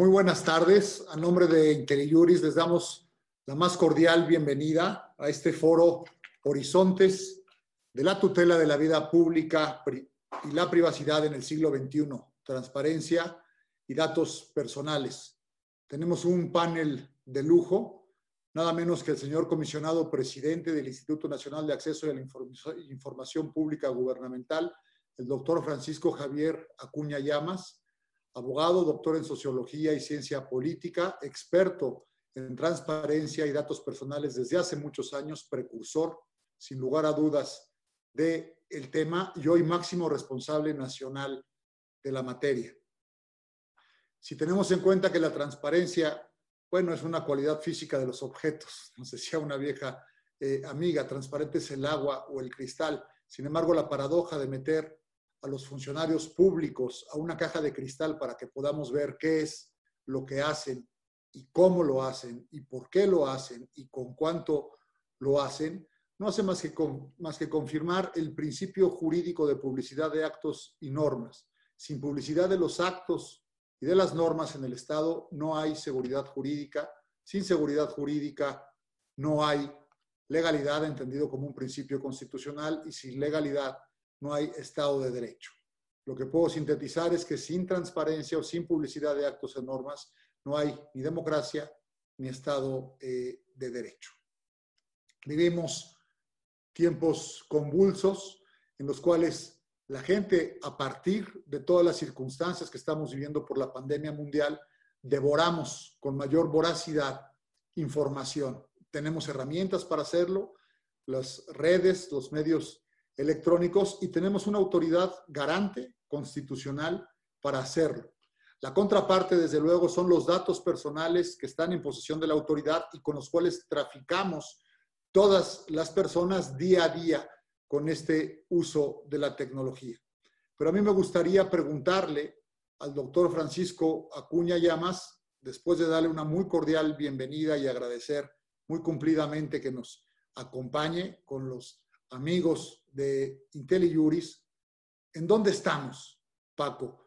Muy buenas tardes. A nombre de IntelliJuris les damos la más cordial bienvenida a este foro Horizontes de la tutela de la vida pública y la privacidad en el siglo XXI, transparencia y datos personales. Tenemos un panel de lujo, nada menos que el señor comisionado presidente del Instituto Nacional de Acceso a la Información Pública Gubernamental, el doctor Francisco Javier Acuña Llamas, abogado, doctor en sociología y ciencia política, experto en transparencia y datos personales desde hace muchos años, precursor, sin lugar a dudas, del el tema y hoy máximo responsable nacional de la materia. Si tenemos en cuenta que la transparencia, bueno, es una cualidad física de los objetos, nos decía una vieja eh, amiga, transparente es el agua o el cristal. Sin embargo, la paradoja de meter a los funcionarios públicos a una caja de cristal para que podamos ver qué es lo que hacen y cómo lo hacen y por qué lo hacen y con cuánto lo hacen, no hace más que, más que confirmar el principio jurídico de publicidad de actos y normas. Sin publicidad de los actos y de las normas en el Estado no hay seguridad jurídica. Sin seguridad jurídica no hay legalidad entendido como un principio constitucional y sin legalidad no hay Estado de Derecho. Lo que puedo sintetizar es que sin transparencia o sin publicidad de actos y normas no hay ni democracia ni Estado eh, de Derecho. Vivimos tiempos convulsos en los cuales la gente, a partir de todas las circunstancias que estamos viviendo por la pandemia mundial, devoramos con mayor voracidad información. Tenemos herramientas para hacerlo, las redes, los medios electrónicos y tenemos una autoridad garante constitucional para hacerlo. La contraparte, desde luego, son los datos personales que están en posesión de la autoridad y con los cuales traficamos todas las personas día a día con este uso de la tecnología. Pero a mí me gustaría preguntarle al doctor Francisco Acuña Llamas, después de darle una muy cordial bienvenida y agradecer muy cumplidamente que nos acompañe con los amigos de IntelliJuris, ¿en dónde estamos, Paco?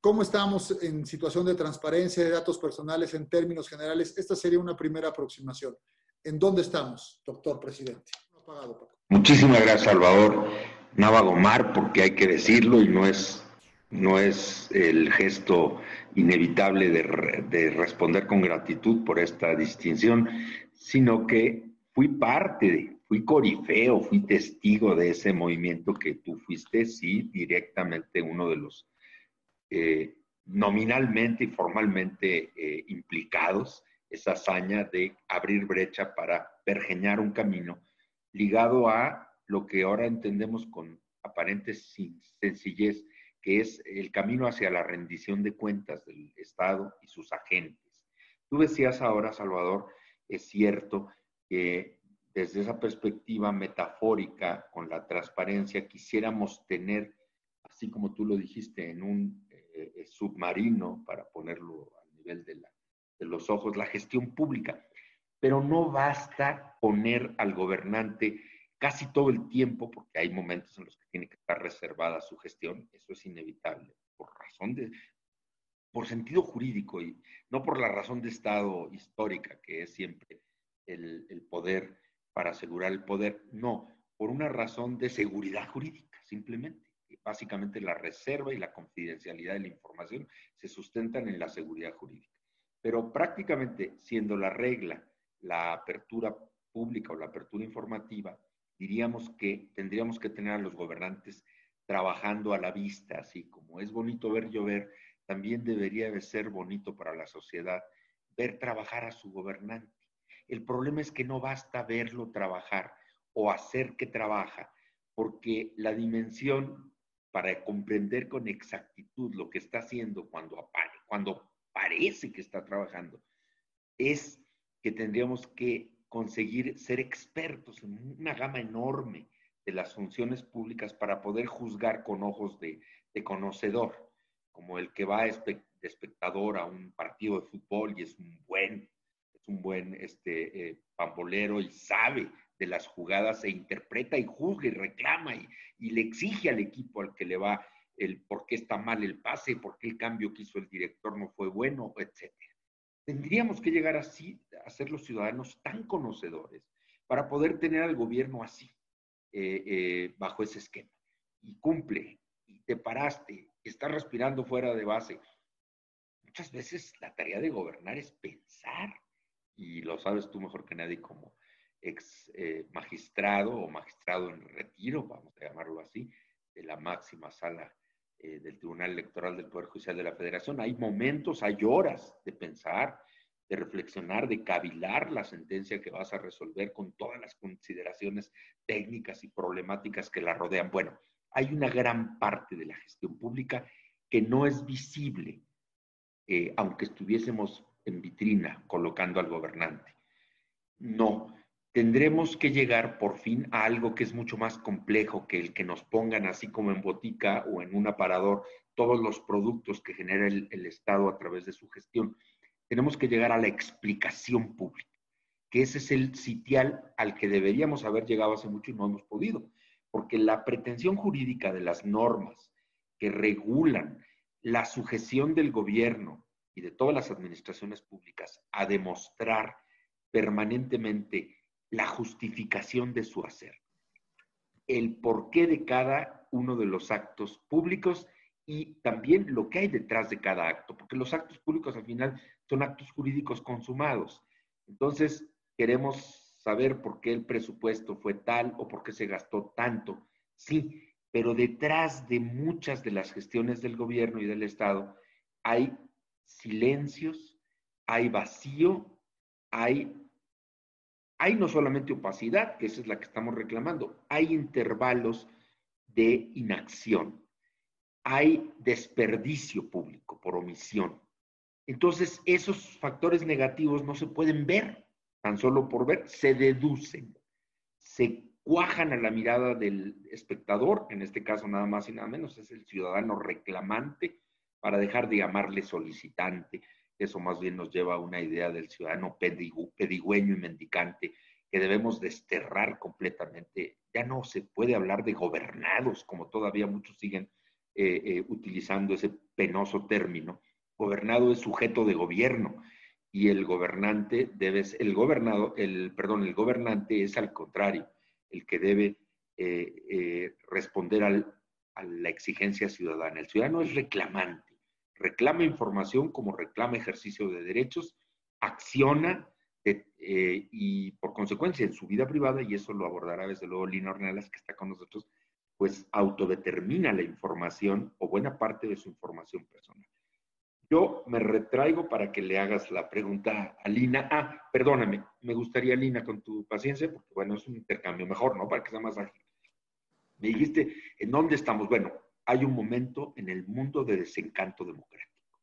¿Cómo estamos en situación de transparencia de datos personales en términos generales? Esta sería una primera aproximación. ¿En dónde estamos, doctor presidente? Muchísimas gracias, Salvador Navagomar, porque hay que decirlo y no es, no es el gesto inevitable de, de responder con gratitud por esta distinción, sino que fui parte de, fui corifeo, fui testigo de ese movimiento que tú fuiste, sí, directamente uno de los eh, nominalmente y formalmente eh, implicados, esa hazaña de abrir brecha para pergeñar un camino ligado a lo que ahora entendemos con aparente sencillez, que es el camino hacia la rendición de cuentas del Estado y sus agentes. Tú decías ahora, Salvador, es cierto que desde esa perspectiva metafórica, con la transparencia, quisiéramos tener, así como tú lo dijiste, en un eh, eh, submarino, para ponerlo al nivel de, de los ojos, la gestión pública. Pero no basta poner al gobernante casi todo el tiempo, porque hay momentos en los que tiene que estar reservada su gestión, eso es inevitable, por razón de, por sentido jurídico y no por la razón de Estado histórica, que es siempre el, el poder para asegurar el poder, no, por una razón de seguridad jurídica, simplemente. Básicamente la reserva y la confidencialidad de la información se sustentan en la seguridad jurídica. Pero prácticamente siendo la regla la apertura pública o la apertura informativa, diríamos que tendríamos que tener a los gobernantes trabajando a la vista, así como es bonito ver llover, también debería de ser bonito para la sociedad ver trabajar a su gobernante el problema es que no basta verlo trabajar o hacer que trabaja, porque la dimensión para comprender con exactitud lo que está haciendo cuando, cuando parece que está trabajando es que tendríamos que conseguir ser expertos en una gama enorme de las funciones públicas para poder juzgar con ojos de, conocedor, como el que va de espectador a un partido de fútbol y es un buen un buen este, eh, pambolero y sabe de las jugadas, e interpreta y juzga y reclama y, le exige al equipo al que le va el por qué está mal el pase, por qué el cambio que hizo el director no fue bueno, etc. Tendríamos que llegar así a ser los ciudadanos tan conocedores para poder tener al gobierno así, eh, eh, bajo ese esquema. Y cumple, y te paraste, estás respirando fuera de base. Muchas veces la tarea de gobernar es pensar, y lo sabes tú mejor que nadie como ex eh, magistrado o magistrado en retiro, vamos a llamarlo así, de la máxima sala eh, del Tribunal Electoral del Poder Judicial de la Federación. Hay momentos, hay horas de pensar, de reflexionar, de cavilar la sentencia que vas a resolver con todas las consideraciones técnicas y problemáticas que la rodean. Bueno, hay una gran parte de la gestión pública que no es visible, eh, aunque estuviésemos en vitrina colocando al gobernante. No, tendremos que llegar por fin a algo que es mucho más complejo que el que nos pongan así como en botica o en un aparador todos los productos que genera el, Estado a través de su gestión. Tenemos que llegar a la explicación pública, que ese es el sitial al que deberíamos haber llegado hace mucho y no hemos podido, porque la pretensión jurídica de las normas que regulan la sujeción del gobierno y de todas las administraciones públicas a demostrar permanentemente la justificación de su hacer, el porqué de cada uno de los actos públicos y también lo que hay detrás de cada acto, porque los actos públicos al final son actos jurídicos consumados. Entonces, queremos saber por qué el presupuesto fue tal o por qué se gastó tanto. Sí, pero detrás de muchas de las gestiones del gobierno y del Estado hay silencios, hay vacío, hay hay no solamente opacidad, que esa es la que estamos reclamando, hay intervalos de inacción, hay desperdicio público por omisión. Entonces, esos factores negativos no se pueden ver tan solo por ver, se deducen, se cuajan a la mirada del espectador, en este caso nada más y nada menos es el ciudadano reclamante, para dejar de llamarle solicitante, eso más bien nos lleva a una idea del ciudadano pedigüeño y mendicante que debemos desterrar completamente. Ya no se puede hablar de gobernados, como todavía muchos siguen eh, eh, utilizando ese penoso término. Gobernado es sujeto de gobierno y el gobernante debe, el gobernado, el, perdón, el gobernante es al contrario, el que debe eh, responder a la exigencia ciudadana. El ciudadano es reclamante reclama información como reclama ejercicio de derechos, acciona eh, y por consecuencia en su vida privada, y eso lo abordará desde luego Lina Ornelas, que está con nosotros, pues autodetermina la información o buena parte de su información personal. Yo me retraigo para que le hagas la pregunta a Lina. Ah, perdóname, me gustaría, Lina, con tu paciencia, porque bueno, es un intercambio mejor, ¿no? Para que sea más ágil. Me dijiste, ¿en dónde estamos? Bueno, hay un momento en el mundo de desencanto democrático,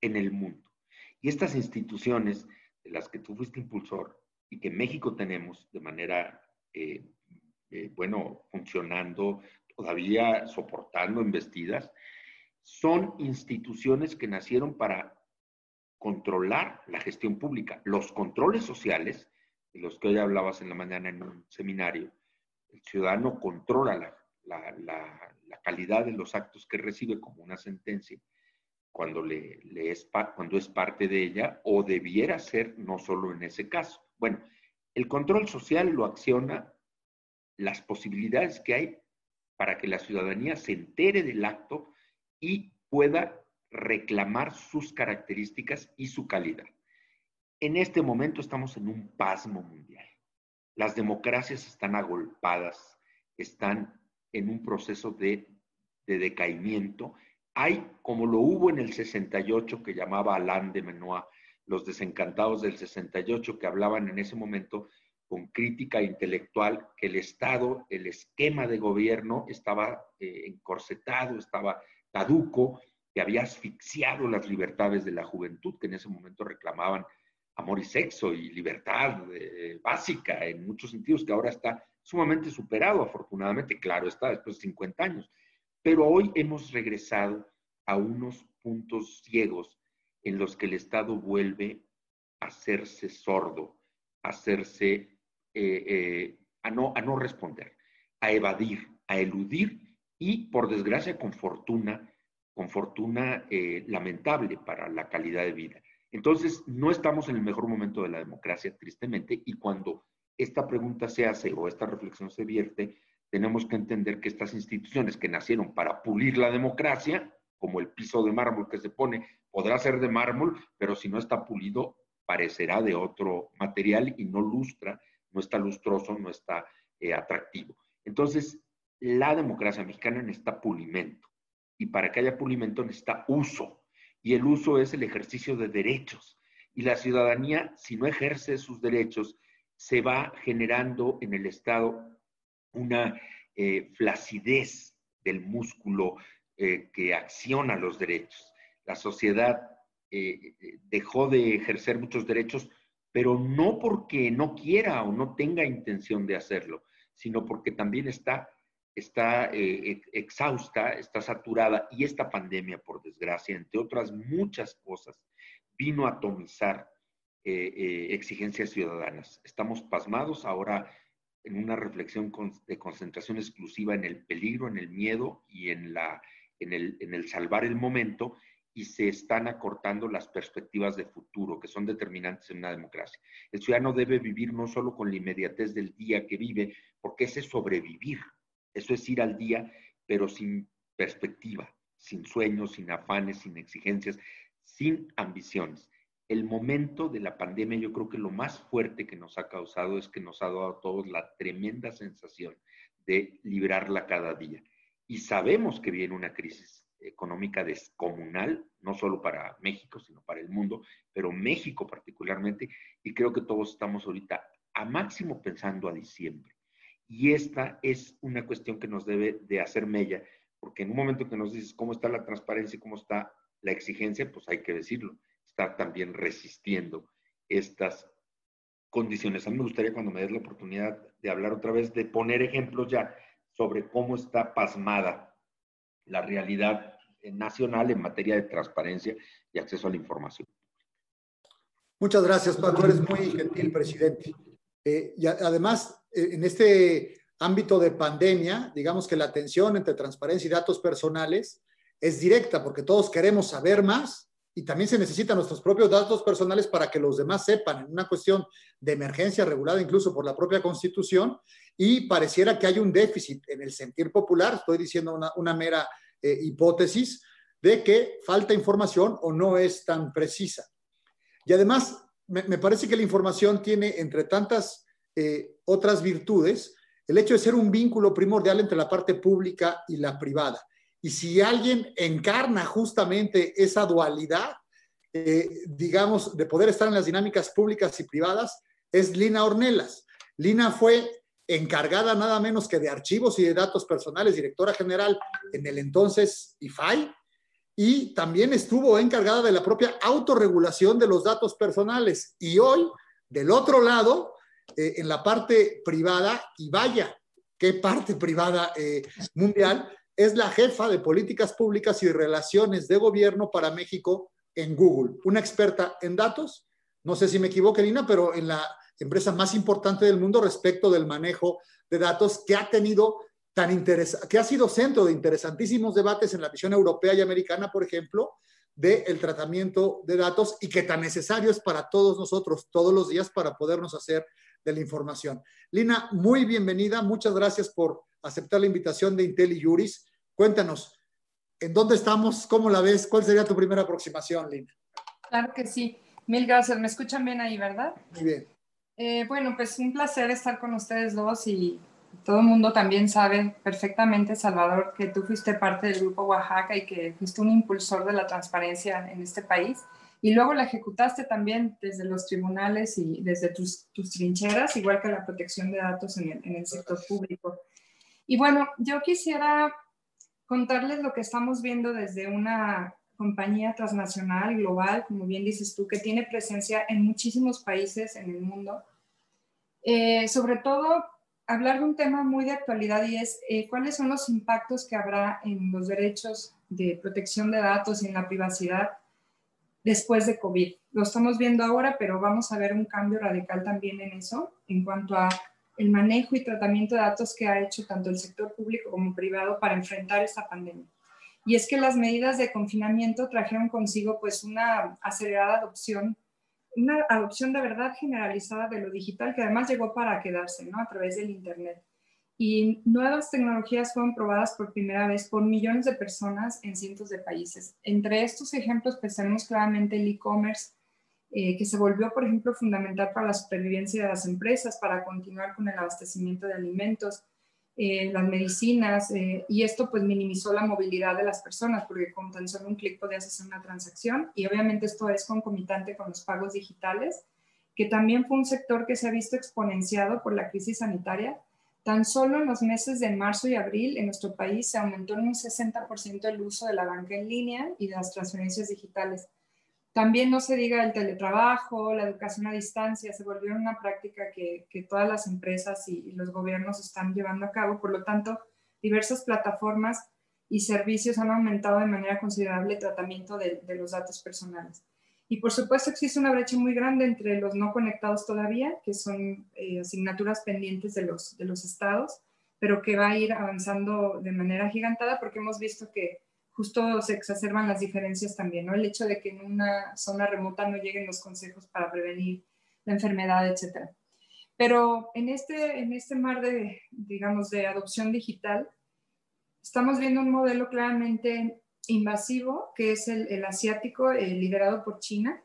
en el mundo. Y estas instituciones de las que tú fuiste impulsor y que México tenemos de manera, eh, eh, bueno, funcionando, todavía soportando embestidas, son instituciones que nacieron para controlar la gestión pública. Los controles sociales, de los que hoy hablabas en la mañana en un seminario, el ciudadano controla la, la, calidad de los actos que recibe como una sentencia cuando, le, es, cuando es parte de ella o debiera ser no solo en ese caso. Bueno, el control social lo acciona las posibilidades que hay para que la ciudadanía se entere del acto y pueda reclamar sus características y su calidad. En este momento estamos en un pasmo mundial. Las democracias están agolpadas, están en un proceso de, decaimiento. Hay, como lo hubo en el 68, que llamaba Alain de Menoir, los desencantados del 68, que hablaban en ese momento con crítica intelectual que el Estado, el esquema de gobierno estaba eh, encorsetado, estaba caduco, que había asfixiado las libertades de la juventud, que en ese momento reclamaban amor y sexo y libertad eh, básica en muchos sentidos, que ahora está sumamente superado, afortunadamente, claro está, después de 50 años. Pero hoy hemos regresado a unos puntos ciegos en los que el Estado vuelve a hacerse sordo, a hacerse, eh, eh, a, no, a no responder, a evadir, a eludir y por desgracia con fortuna, con fortuna eh, lamentable para la calidad de vida. Entonces, no estamos en el mejor momento de la democracia, tristemente, y cuando esta pregunta se hace o esta reflexión se vierte, tenemos que entender que estas instituciones que nacieron para pulir la democracia, como el piso de mármol que se pone, podrá ser de mármol, pero si no está pulido, parecerá de otro material y no lustra, no está lustroso, no está eh, atractivo. Entonces, la democracia mexicana necesita pulimento y para que haya pulimento necesita uso y el uso es el ejercicio de derechos y la ciudadanía, si no ejerce sus derechos, se va generando en el Estado una eh, flacidez del músculo eh, que acciona los derechos. La sociedad eh, dejó de ejercer muchos derechos, pero no porque no quiera o no tenga intención de hacerlo, sino porque también está, está exhausta, está saturada y esta pandemia, por desgracia, entre otras muchas cosas, vino a atomizar exigencias ciudadanas. Estamos pasmados ahora en una reflexión de concentración exclusiva en el peligro, en el miedo y en el salvar el momento y se están acortando las perspectivas de futuro que son determinantes en una democracia. El ciudadano debe vivir no solo con la inmediatez del día que vive, porque ese es sobrevivir, eso es ir al día, pero sin perspectiva, sin sueños, sin afanes, sin exigencias, sin ambiciones el momento de la pandemia, yo creo que lo más fuerte que nos ha causado es que nos ha dado a todos la tremenda sensación de librarla cada día. Y sabemos que viene una crisis económica descomunal, no solo para México, sino para el mundo, pero México particularmente, y creo que todos estamos ahorita a máximo pensando a diciembre. Y esta es una cuestión que nos debe de hacer mella, porque en un momento que nos dices cómo está la transparencia y cómo está la exigencia, pues hay que decirlo está también resistiendo estas condiciones. A mí me gustaría cuando me des la oportunidad de hablar otra vez, de poner ejemplos ya sobre cómo está pasmada la realidad nacional en materia de transparencia y acceso a la información. Muchas gracias, Paco. Eres muy gentil, presidente. Eh, y además, eh, en este ámbito de pandemia, digamos que la tensión entre transparencia y datos personales es directa porque todos queremos saber más y también se necesitan nuestros propios datos personales para que los demás sepan, en una cuestión de emergencia regulada incluso por la propia Constitución, y pareciera que hay un déficit en el sentir popular, estoy diciendo una, mera eh, hipótesis, de que falta información o no es tan precisa. Y además, me, parece que la información tiene, entre tantas eh, otras virtudes, el hecho de ser un vínculo primordial entre la parte pública y la privada. Y si alguien encarna justamente esa dualidad, eh, digamos, de poder estar en las dinámicas públicas y privadas, es Lina Ornelas. Lina fue encargada nada menos que de archivos y de datos personales, directora general en el entonces IFAI, y también estuvo encargada de la propia autorregulación de los datos personales. Y hoy, del otro lado, eh, en la parte privada, y vaya, qué parte privada eh, mundial, es la jefa de políticas públicas y relaciones de gobierno para México en Google, una experta en datos, no sé si me equivoco, Lina, pero en la empresa más importante del mundo respecto del manejo de datos que ha tenido tan interesa que ha sido centro de interesantísimos debates en la visión europea y americana, por ejemplo, del tratamiento de datos y que tan necesario es para todos nosotros todos los días para podernos hacer de la información. Lina, muy bienvenida, muchas gracias por aceptar la invitación de Intel Juris. Cuéntanos, ¿en dónde estamos? ¿Cómo la ves? ¿Cuál sería tu primera aproximación, Lina? Claro que sí. Mil gracias. ¿Me escuchan bien ahí, verdad? Muy bien. Eh, bueno, pues un placer estar con ustedes dos y todo el mundo también sabe perfectamente, Salvador, que tú fuiste parte del Grupo Oaxaca y que fuiste un impulsor de la transparencia en este país. Y luego la ejecutaste también desde los tribunales y desde tus, trincheras, igual que la protección de datos en el sector público. Y bueno, yo quisiera contarles lo que estamos viendo desde una compañía transnacional, global, como bien dices tú, que tiene presencia en muchísimos países en el mundo. Eh, sobre todo, hablar de un tema muy de actualidad y es eh, cuáles son los impactos que habrá en los derechos de protección de datos y en la privacidad después de COVID. Lo estamos viendo ahora, pero vamos a ver un cambio radical también en eso, en cuanto a el manejo y tratamiento de datos que ha hecho tanto el sector público como privado para enfrentar esta pandemia. Y es que las medidas de confinamiento trajeron consigo pues una acelerada adopción, una adopción de verdad generalizada de lo digital que además llegó para quedarse, ¿no? A través del Internet. Y nuevas tecnologías fueron probadas por primera vez por millones de personas en cientos de países. Entre estos ejemplos pues tenemos claramente el e-commerce, eh, que se volvió, por ejemplo, fundamental para la supervivencia de las empresas, para continuar con el abastecimiento de alimentos, eh, las medicinas, eh, y esto pues minimizó la movilidad de las personas, porque con tan solo un clic podías hacer una transacción, y obviamente esto es concomitante con los pagos digitales, que también fue un sector que se ha visto exponenciado por la crisis sanitaria. Tan solo en los meses de marzo y abril en nuestro país se aumentó en un 60% el uso de la banca en línea y de las transferencias digitales. También no se diga el teletrabajo, la educación a distancia, se volvió una práctica que, todas las empresas y, los gobiernos están llevando a cabo. Por lo tanto, diversas plataformas y servicios han aumentado de manera considerable el tratamiento de, los datos personales. Y por supuesto existe una brecha muy grande entre los no conectados todavía, que son eh, asignaturas pendientes de los, de los estados, pero que va a ir avanzando de manera gigantada porque hemos visto que justo se exacerban las diferencias también, ¿no? El hecho de que en una zona remota no lleguen los consejos para prevenir la enfermedad, etcétera. Pero en este, en este mar de, digamos, de adopción digital, estamos viendo un modelo claramente invasivo, que es el, asiático, liderado por China,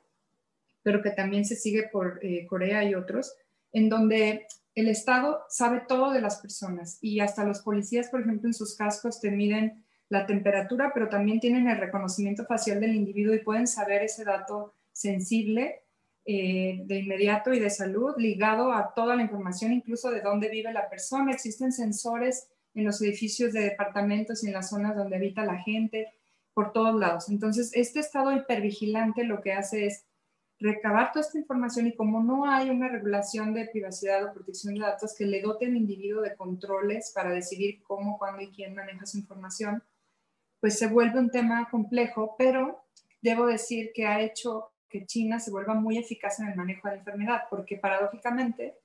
pero que también se sigue por eh, Corea y otros, en donde el Estado sabe todo de las personas y hasta los policías, por ejemplo, en sus cascos te miden la temperatura, pero también tienen el reconocimiento facial del individuo y pueden saber ese dato sensible eh, de inmediato y de salud ligado a toda la información, incluso de dónde vive la persona. Existen sensores en los edificios de departamentos y en las zonas donde habita la gente, por todos lados. Entonces, este estado hipervigilante lo que hace es recabar toda esta información y como no hay una regulación de privacidad o protección de datos que le dote al individuo de controles para decidir cómo, cuándo y quién maneja su información, pues se vuelve un tema complejo, pero debo decir que ha hecho que China se vuelva muy eficaz en el manejo de la enfermedad, porque paradójicamente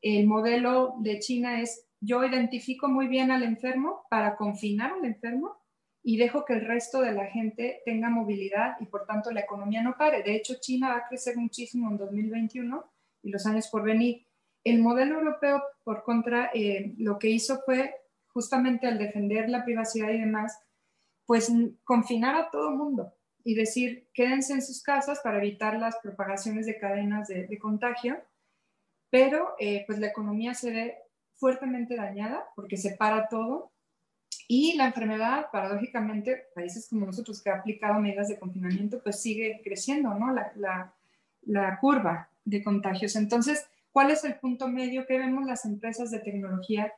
el modelo de China es yo identifico muy bien al enfermo para confinar al enfermo y dejo que el resto de la gente tenga movilidad y por tanto la economía no pare. De hecho, China va a crecer muchísimo en 2021 y los años por venir. El modelo europeo, por contra, eh, lo que hizo fue justamente al defender la privacidad y demás, pues confinar a todo mundo y decir, quédense en sus casas para evitar las propagaciones de cadenas de, contagio, pero eh, pues la economía se ve fuertemente dañada porque se para todo y la enfermedad, paradójicamente, países como nosotros que ha aplicado medidas de confinamiento, pues sigue creciendo, ¿no? La, la, la curva de contagios. Entonces, ¿cuál es el punto medio que vemos las empresas de tecnología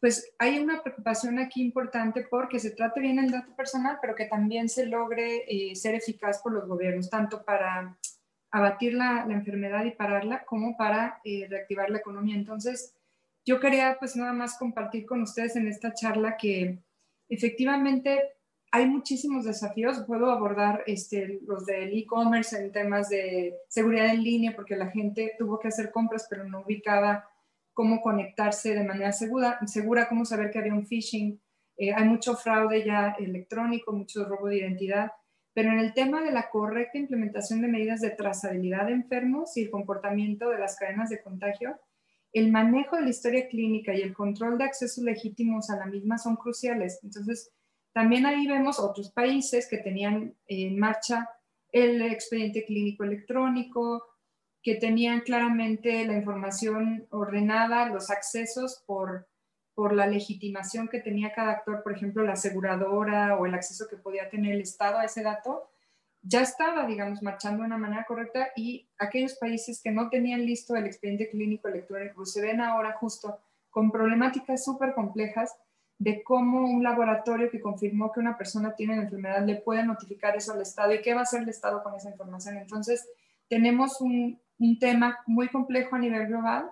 pues hay una preocupación aquí importante porque se trate bien el dato personal, pero que también se logre eh, ser eficaz por los gobiernos, tanto para abatir la, enfermedad y pararla, como para eh, reactivar la economía. Entonces, yo quería pues nada más compartir con ustedes en esta charla que efectivamente hay muchísimos desafíos. Puedo abordar este, los del e-commerce en temas de seguridad en línea, porque la gente tuvo que hacer compras, pero no ubicaba cómo conectarse de manera segura, segura cómo saber que había un phishing. Eh, hay mucho fraude ya electrónico, mucho robo de identidad, pero en el tema de la correcta implementación de medidas de trazabilidad de enfermos y el comportamiento de las cadenas de contagio, el manejo de la historia clínica y el control de accesos legítimos a la misma son cruciales. Entonces, también ahí vemos otros países que tenían en marcha el expediente clínico electrónico, que tenían claramente la información ordenada, los accesos por, por la legitimación que tenía cada actor, por ejemplo, la aseguradora o el acceso que podía tener el Estado a ese dato, ya estaba, digamos, marchando de una manera correcta y aquellos países que no tenían listo el expediente clínico electrónico se ven ahora justo con problemáticas súper complejas de cómo un laboratorio que confirmó que una persona tiene la enfermedad le puede notificar eso al Estado y qué va a hacer el Estado con esa información. Entonces, tenemos un, un tema muy complejo a nivel global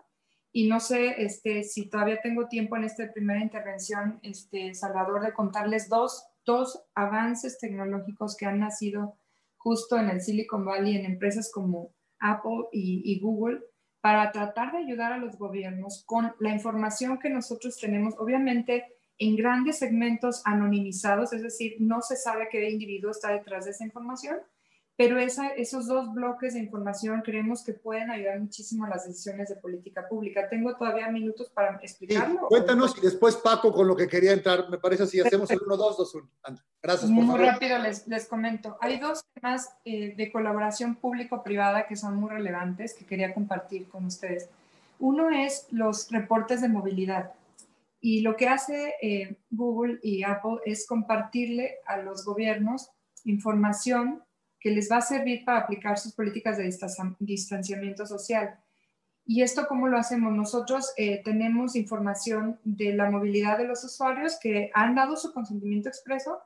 y no sé este, si todavía tengo tiempo en esta primera intervención, este, Salvador, de contarles dos, dos avances tecnológicos que han nacido justo en el Silicon Valley en empresas como Apple y, Google, para tratar de ayudar a los gobiernos con la información que nosotros tenemos, obviamente en grandes segmentos anonimizados, es decir, no se sabe qué individuo está detrás de esa información, pero esos dos bloques de información creemos que pueden ayudar muchísimo a las decisiones de política pública. Tengo todavía minutos para explicarlo. cuéntanos y después Paco con lo que quería entrar. Me parece así, hacemos el 1, 2, 2, 1. Gracias. Por muy rápido les, les, comento. Hay dos temas eh, de colaboración público-privada que son muy relevantes que quería compartir con ustedes. Uno es los reportes de movilidad. Y lo que hace eh, Google y Apple es compartirle a los gobiernos información que les va a servir para aplicar sus políticas de distanciamiento social. ¿Y esto cómo lo hacemos? Nosotros eh, tenemos información de la movilidad de los usuarios que han dado su consentimiento expreso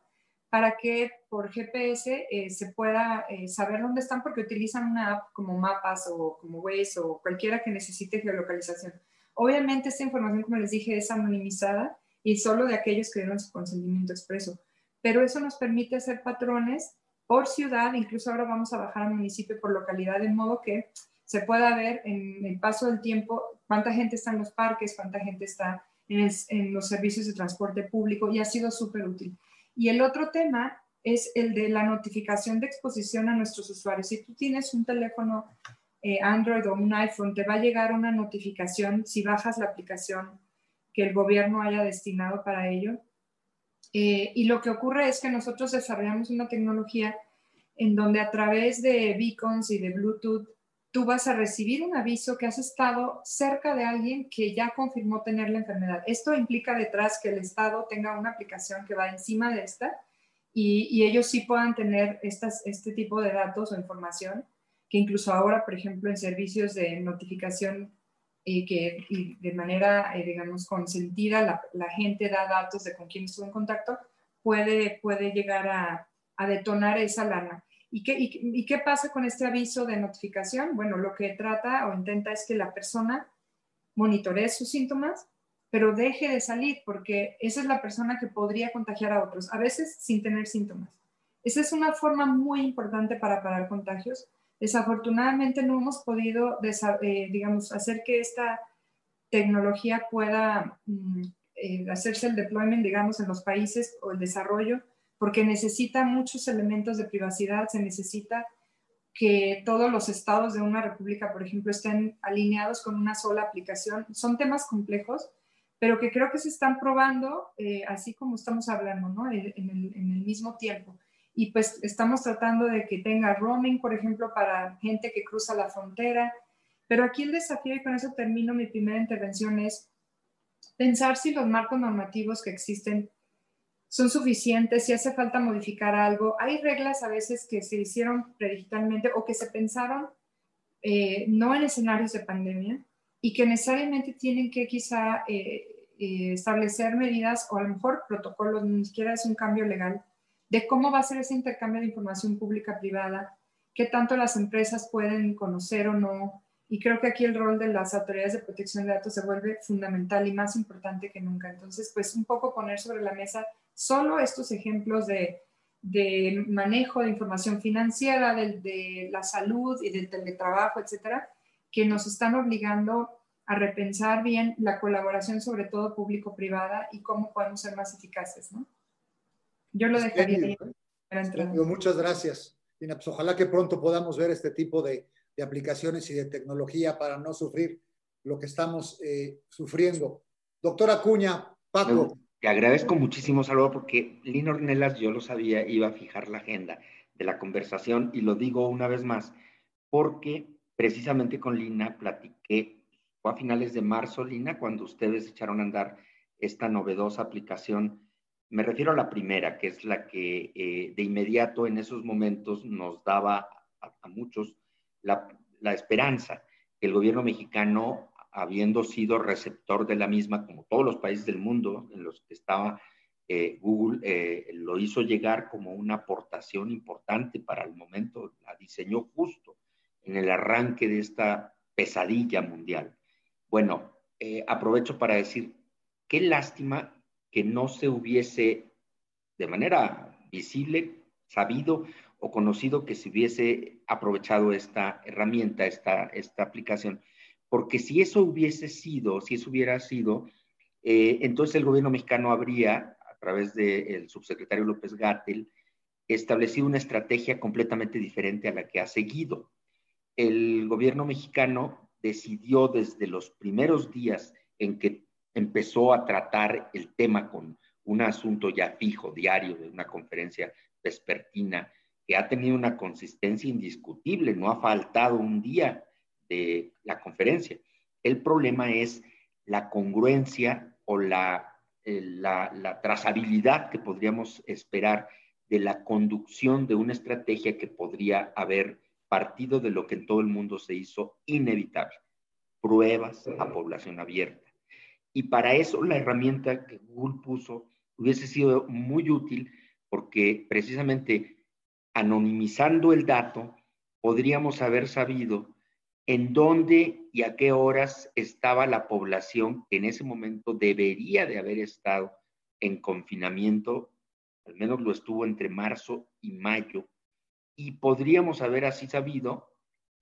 para que por GPS eh, se pueda eh, saber dónde están porque utilizan una app como Mapas o como Waze o cualquiera que necesite geolocalización. Obviamente esta información, como les dije, es anonimizada y solo de aquellos que dieron su consentimiento expreso, pero eso nos permite hacer patrones por ciudad, incluso ahora vamos a bajar al municipio por localidad, de modo que se pueda ver en el paso del tiempo cuánta gente está en los parques, cuánta gente está en, los servicios de transporte público y ha sido súper útil. Y el otro tema es el de la notificación de exposición a nuestros usuarios. Si tú tienes un teléfono eh, Android o un iPhone, te va a llegar una notificación si bajas la aplicación que el gobierno haya destinado para ello eh, y lo que ocurre es que nosotros desarrollamos una tecnología en donde a través de beacons y de Bluetooth tú vas a recibir un aviso que has estado cerca de alguien que ya confirmó tener la enfermedad. Esto implica detrás que el Estado tenga una aplicación que va encima de esta y, ellos sí puedan tener este tipo de datos o información que incluso ahora, por ejemplo, en servicios de notificación y que de manera, eh, digamos, consentida la, gente da datos de con quién estuvo en contacto, puede, puede llegar a, a detonar esa alarma. ¿Y qué, y, qué pasa con este aviso de notificación? Bueno, lo que trata o intenta es que la persona monitoree sus síntomas, pero deje de salir, porque esa es la persona que podría contagiar a otros, a veces sin tener síntomas. Esa es una forma muy importante para parar contagios Desafortunadamente no hemos podido, eh, digamos, hacer que esta tecnología pueda mm, eh, hacerse el deployment, digamos, en los países o el desarrollo, porque necesita muchos elementos de privacidad, se necesita que todos los estados de una república, por ejemplo, estén alineados con una sola aplicación. Son temas complejos, pero que creo que se están probando, eh, así como estamos hablando, ¿no? en el mismo tiempo y pues estamos tratando de que tenga roaming, por ejemplo, para gente que cruza la frontera. Pero aquí el desafío, y con eso termino mi primera intervención, es pensar si los marcos normativos que existen son suficientes, si hace falta modificar algo. Hay reglas a veces que se hicieron predigitalmente o que se pensaron eh, no en escenarios de pandemia y que necesariamente tienen que quizá eh, eh, establecer medidas o a lo mejor protocolos, ni siquiera es un cambio legal, de cómo va a ser ese intercambio de información pública-privada, qué tanto las empresas pueden conocer o no. Y creo que aquí el rol de las autoridades de protección de datos se vuelve fundamental y más importante que nunca. Entonces, pues un poco poner sobre la mesa solo estos ejemplos de, manejo de información financiera, de, de, la salud y del teletrabajo, etcétera, que nos están obligando a repensar bien la colaboración, sobre todo público-privada, y cómo podemos ser más eficaces, ¿no? Yo lo dejaría Muchas gracias. Pues ojalá que pronto podamos ver este tipo de, aplicaciones y de tecnología para no sufrir lo que estamos eh, sufriendo. Doctora Cuña, Paco. Te agradezco muchísimo, Salvador, porque Lina Ornelas, yo lo sabía, iba a fijar la agenda de la conversación y lo digo una vez más, porque precisamente con Lina platiqué, fue a finales de marzo, Lina, cuando ustedes echaron a andar esta novedosa aplicación me refiero a la primera, que es la que eh, de inmediato en esos momentos nos daba a, muchos la, esperanza que el gobierno mexicano, habiendo sido receptor de la misma, como todos los países del mundo en los que estaba eh, Google, eh, lo hizo llegar como una aportación importante para el momento, la diseñó justo en el arranque de esta pesadilla mundial. Bueno, aprovecho para decir, qué lástima que no se hubiese de manera visible sabido o conocido que se hubiese aprovechado esta herramienta, esta, esta aplicación, porque si eso hubiese sido, si eso hubiera sido, eh, entonces el gobierno mexicano habría, a través del subsecretario López Gátel, establecido una estrategia completamente diferente a la que ha seguido. El gobierno mexicano decidió desde los primeros días en que empezó a tratar el tema con un asunto ya fijo, diario, de una conferencia vespertina, que ha tenido una consistencia indiscutible, no ha faltado un día de la conferencia. El problema es la congruencia o la, eh, la, la trazabilidad que podríamos esperar de la conducción de una estrategia que podría haber partido de lo que en todo el mundo se hizo inevitable, pruebas a población abierta. Y para eso la herramienta que Google puso hubiese sido muy útil porque precisamente anonimizando el dato podríamos haber sabido en dónde y a qué horas estaba la población que en ese momento debería de haber estado en confinamiento, al menos lo estuvo entre marzo y mayo, y podríamos haber así sabido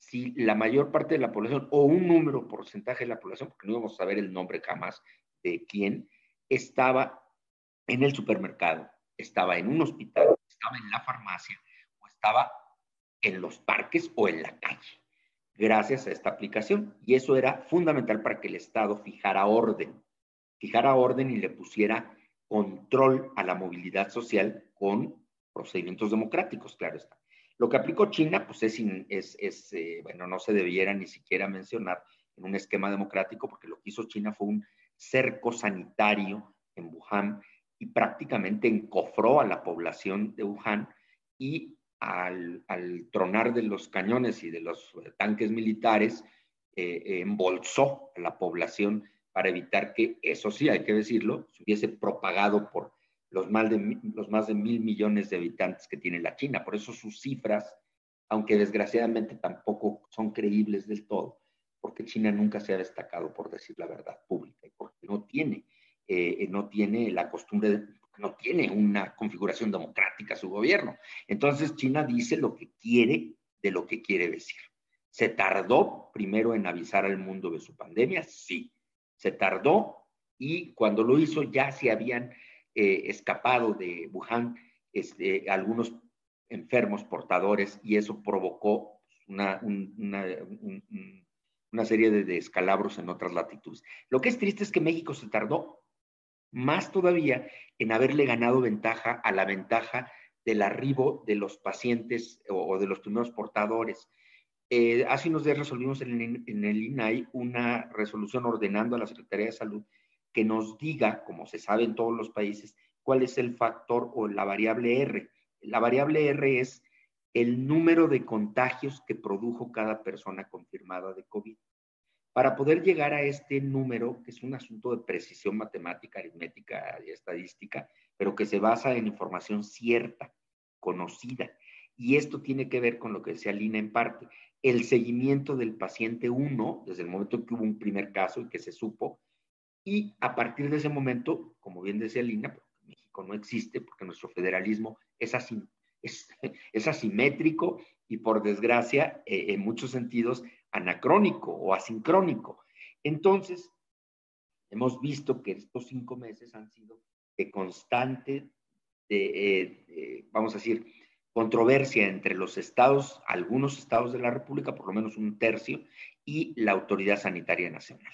si la mayor parte de la población o un número porcentaje de la población, porque no íbamos a saber el nombre jamás de quién, estaba en el supermercado, estaba en un hospital, estaba en la farmacia o estaba en los parques o en la calle, gracias a esta aplicación. Y eso era fundamental para que el Estado fijara orden, fijara orden y le pusiera control a la movilidad social con procedimientos democráticos, claro está. Lo que aplicó China, pues es, es, es eh, bueno, no se debiera ni siquiera mencionar en un esquema democrático, porque lo que hizo China fue un cerco sanitario en Wuhan y prácticamente encofró a la población de Wuhan y al, tronar de los cañones y de los tanques militares, eh, embolsó a la población para evitar que, eso sí, hay que decirlo, se hubiese propagado por los más, de, los más de mil millones de habitantes que tiene la China. Por eso sus cifras, aunque desgraciadamente tampoco son creíbles del todo, porque China nunca se ha destacado por decir la verdad pública y porque no tiene, eh, no tiene la costumbre, de, no tiene una configuración democrática su gobierno. Entonces China dice lo que quiere de lo que quiere decir. ¿Se tardó primero en avisar al mundo de su pandemia? Sí. Se tardó y cuando lo hizo ya se habían eh, escapado de Wuhan este, algunos enfermos portadores y eso provocó una, una, serie de descalabros en otras latitudes. Lo que es triste es que México se tardó más todavía en haberle ganado ventaja a la ventaja del arribo de los pacientes o, de los primeros portadores. Eh, hace unos días resolvimos en en el INAI una resolución ordenando a la Secretaría de Salud que nos diga, como se sabe en todos los países, cuál es el factor o la variable R. La variable R es el número de contagios que produjo cada persona confirmada de COVID. Para poder llegar a este número, que es un asunto de precisión matemática, aritmética y estadística, pero que se basa en información cierta, conocida. Y esto tiene que ver con lo que decía Lina en parte, el seguimiento del paciente 1, desde el momento que hubo un primer caso y que se supo, y a partir de ese momento, como bien decía Lina, México no existe porque nuestro federalismo es, así, es, asimétrico y por desgracia, eh, en muchos sentidos, anacrónico o asincrónico. Entonces, hemos visto que estos cinco meses han sido de constante, de, vamos a decir, controversia entre los estados, algunos estados de la República, por lo menos un tercio, y la Autoridad Sanitaria Nacional.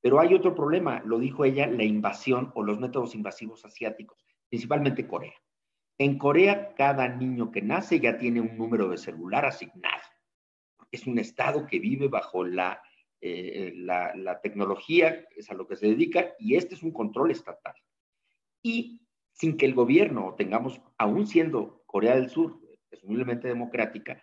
Pero hay otro problema, lo dijo ella, la invasión o los métodos invasivos asiáticos, principalmente Corea. En Corea, cada niño que nace ya tiene un número de celular asignado. Es un estado que vive bajo la, eh, tecnología, es a lo que se dedica, y este es un control estatal. Y sin que el gobierno tengamos, aún siendo Corea del Sur, presumiblemente democrática,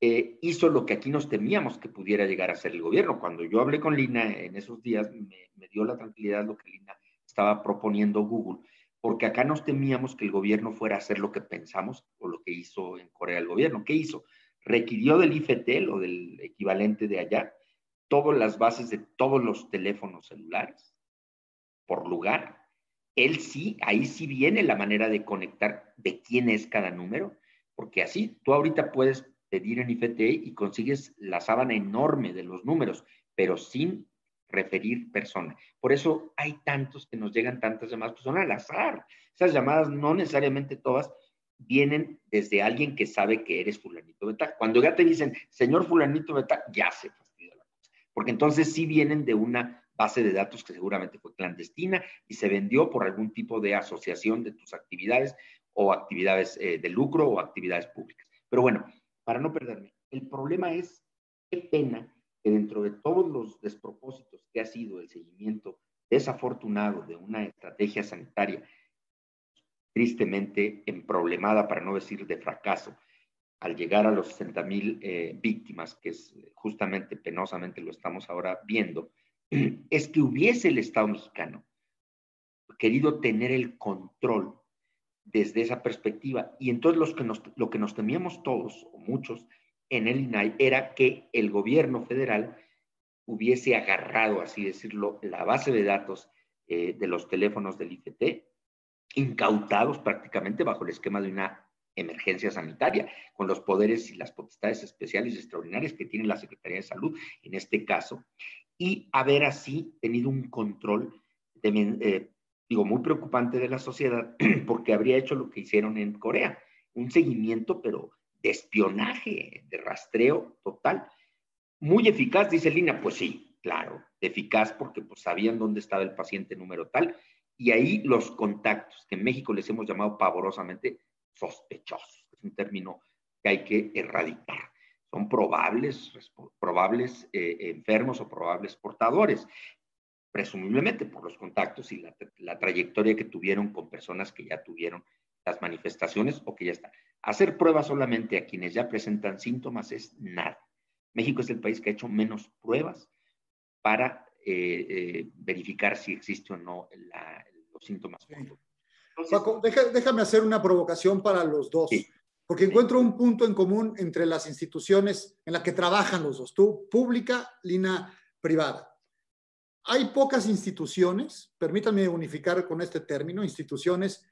eh, hizo lo que aquí nos temíamos que pudiera llegar a ser el gobierno. Cuando yo hablé con Lina en esos días, me, dio la tranquilidad lo que Lina estaba proponiendo Google, porque acá nos temíamos que el gobierno fuera a hacer lo que pensamos o lo que hizo en Corea el gobierno. ¿Qué hizo? Requirió del IFT o del equivalente de allá todas las bases de todos los teléfonos celulares por lugar. Él sí, ahí sí viene la manera de conectar de quién es cada número, porque así tú ahorita puedes pedir en IFT y consigues la sábana enorme de los números, pero sin referir persona. Por eso hay tantos que nos llegan tantas llamadas, pues son al azar. Esas llamadas no necesariamente todas vienen desde alguien que sabe que eres fulanito beta. Cuando ya te dicen, señor fulanito beta, ya se fastidia la cosa. Porque entonces sí vienen de una base de datos que seguramente fue clandestina y se vendió por algún tipo de asociación de tus actividades o actividades eh, de lucro o actividades públicas. Pero bueno, para no perderme, el problema es qué pena que dentro de todos los despropósitos que ha sido el seguimiento desafortunado de una estrategia sanitaria tristemente emproblemada, para no decir de fracaso, al llegar a los 60 mil eh, víctimas, que es justamente penosamente lo estamos ahora viendo, es que hubiese el Estado mexicano querido tener el control desde esa perspectiva. Y entonces los que lo que nos temíamos todos, o muchos, en el INAI, era que el gobierno federal hubiese agarrado, así decirlo, la base de datos eh, de los teléfonos del IFT, incautados prácticamente bajo el esquema de una emergencia sanitaria, con los poderes y las potestades especiales y extraordinarias que tiene la Secretaría de Salud, en este caso, y haber así tenido un control, eh, digo, muy preocupante de la sociedad, porque habría hecho lo que hicieron en Corea, un seguimiento, pero de espionaje, de rastreo total. Muy eficaz, dice Lina, pues sí, claro, eficaz porque pues, sabían dónde estaba el paciente número tal, y ahí los contactos, que en México les hemos llamado pavorosamente sospechosos, es un término que hay que erradicar son probables, probables eh, enfermos o probables portadores, presumiblemente por los contactos y la, trayectoria que tuvieron con personas que ya tuvieron las manifestaciones o que ya están. Hacer pruebas solamente a quienes ya presentan síntomas es nada. México es el país que ha hecho menos pruebas para eh, eh, verificar si existe o no los síntomas. Paco, déjame hacer una provocación para los dos. Sí porque encuentro un punto en común entre las instituciones en las que trabajan los dos, tú pública, Lina privada. Hay pocas instituciones, permítanme unificar con este término, instituciones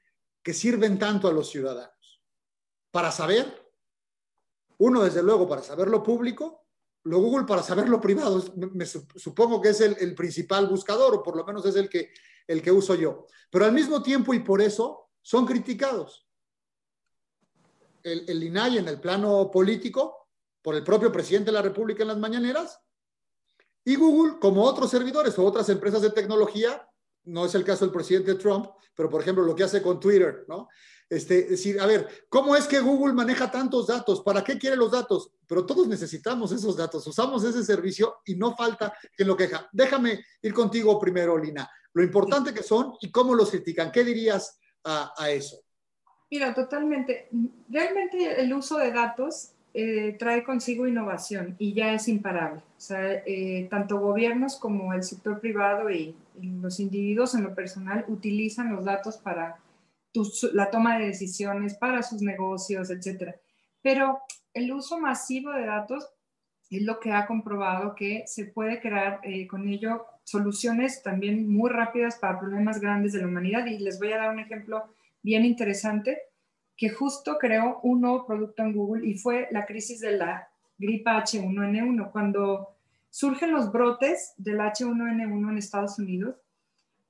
que sirven tanto a los ciudadanos. Para saber, uno desde luego para saber lo público, lo Google para saber lo privado. Me, supongo que es el, principal buscador, o por lo menos es el que, el que uso yo. Pero al mismo tiempo y por eso son criticados el, el INAI en el plano político por el propio presidente de la República en las mañaneras y Google, como otros servidores o otras empresas de tecnología, no es el caso del presidente Trump, pero por ejemplo lo que hace con Twitter, ¿no? Este, decir, a ver, ¿cómo es que Google maneja tantos datos? ¿Para qué quiere los datos? Pero todos necesitamos esos datos, usamos ese servicio y no falta quien lo queja. Déjame ir contigo primero, Lina. Lo importante que son y cómo los critican. ¿Qué dirías a, a eso? Mira, totalmente. Realmente el uso de datos eh, trae consigo innovación y ya es imparable. O sea, eh, tanto gobiernos como el sector privado y, los individuos en lo personal utilizan los datos para la toma de decisiones, para sus negocios, etc. Pero el uso masivo de datos es lo que ha comprobado que se puede crear eh, con ello soluciones también muy rápidas para problemas grandes de la humanidad. Y les voy a dar un ejemplo bien interesante que justo creó un nuevo producto en Google y fue la crisis de la gripa H1N1. Cuando surgen los brotes del H1N1 en Estados Unidos,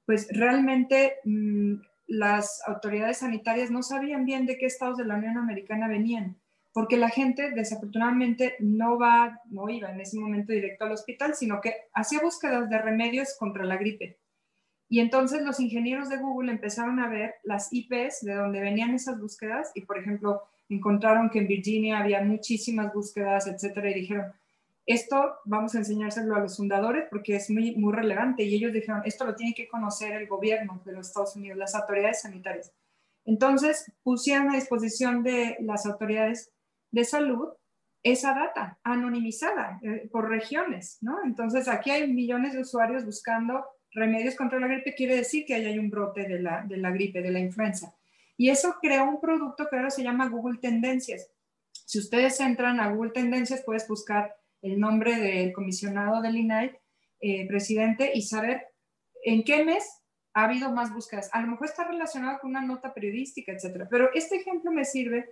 pues realmente mm, las autoridades sanitarias no sabían bien de qué estados de la Unión Americana venían, porque la gente desafortunadamente no va, no iba en ese momento directo al hospital, sino que hacía búsquedas de remedios contra la gripe. Y entonces los ingenieros de Google empezaron a ver las IPs de donde venían esas búsquedas y, por ejemplo, encontraron que en Virginia había muchísimas búsquedas, etcétera, y dijeron, esto vamos a enseñárselo a los fundadores porque es muy, muy relevante. Y ellos dijeron, esto lo tiene que conocer el gobierno de los Estados Unidos, las autoridades sanitarias. Entonces pusieron a disposición de las autoridades de salud esa data anonimizada eh, por regiones, ¿no? Entonces aquí hay millones de usuarios buscando remedios contra la gripe quiere decir que hay un brote de la, de la gripe, de la influenza. Y eso creó un producto que ahora se llama Google Tendencias. Si ustedes entran a Google Tendencias, puedes buscar el nombre del comisionado del INAI, eh, presidente, y saber en qué mes ha habido más búsquedas. A lo mejor está relacionado con una nota periodística, etcétera. Pero este ejemplo me sirve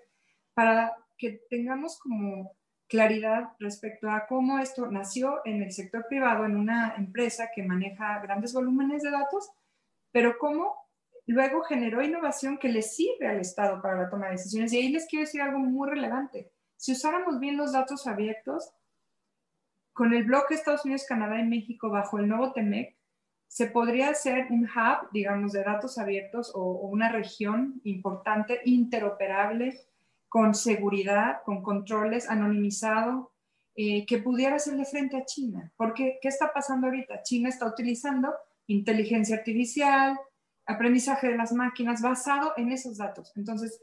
para que tengamos como claridad respecto a cómo esto nació en el sector privado, en una empresa que maneja grandes volúmenes de datos, pero cómo luego generó innovación que le sirve al Estado para la toma de decisiones. Y ahí les quiero decir algo muy relevante. Si usáramos bien los datos abiertos, con el bloque Estados Unidos, Canadá y México bajo el nuevo TEMEC, se podría hacer un hub, digamos, de datos abiertos o, una región importante, interoperable, con seguridad, con controles, anonimizado, eh, que pudiera hacerle frente a China. Porque, ¿qué está pasando ahorita? China está utilizando inteligencia artificial, aprendizaje de las máquinas basado en esos datos. Entonces,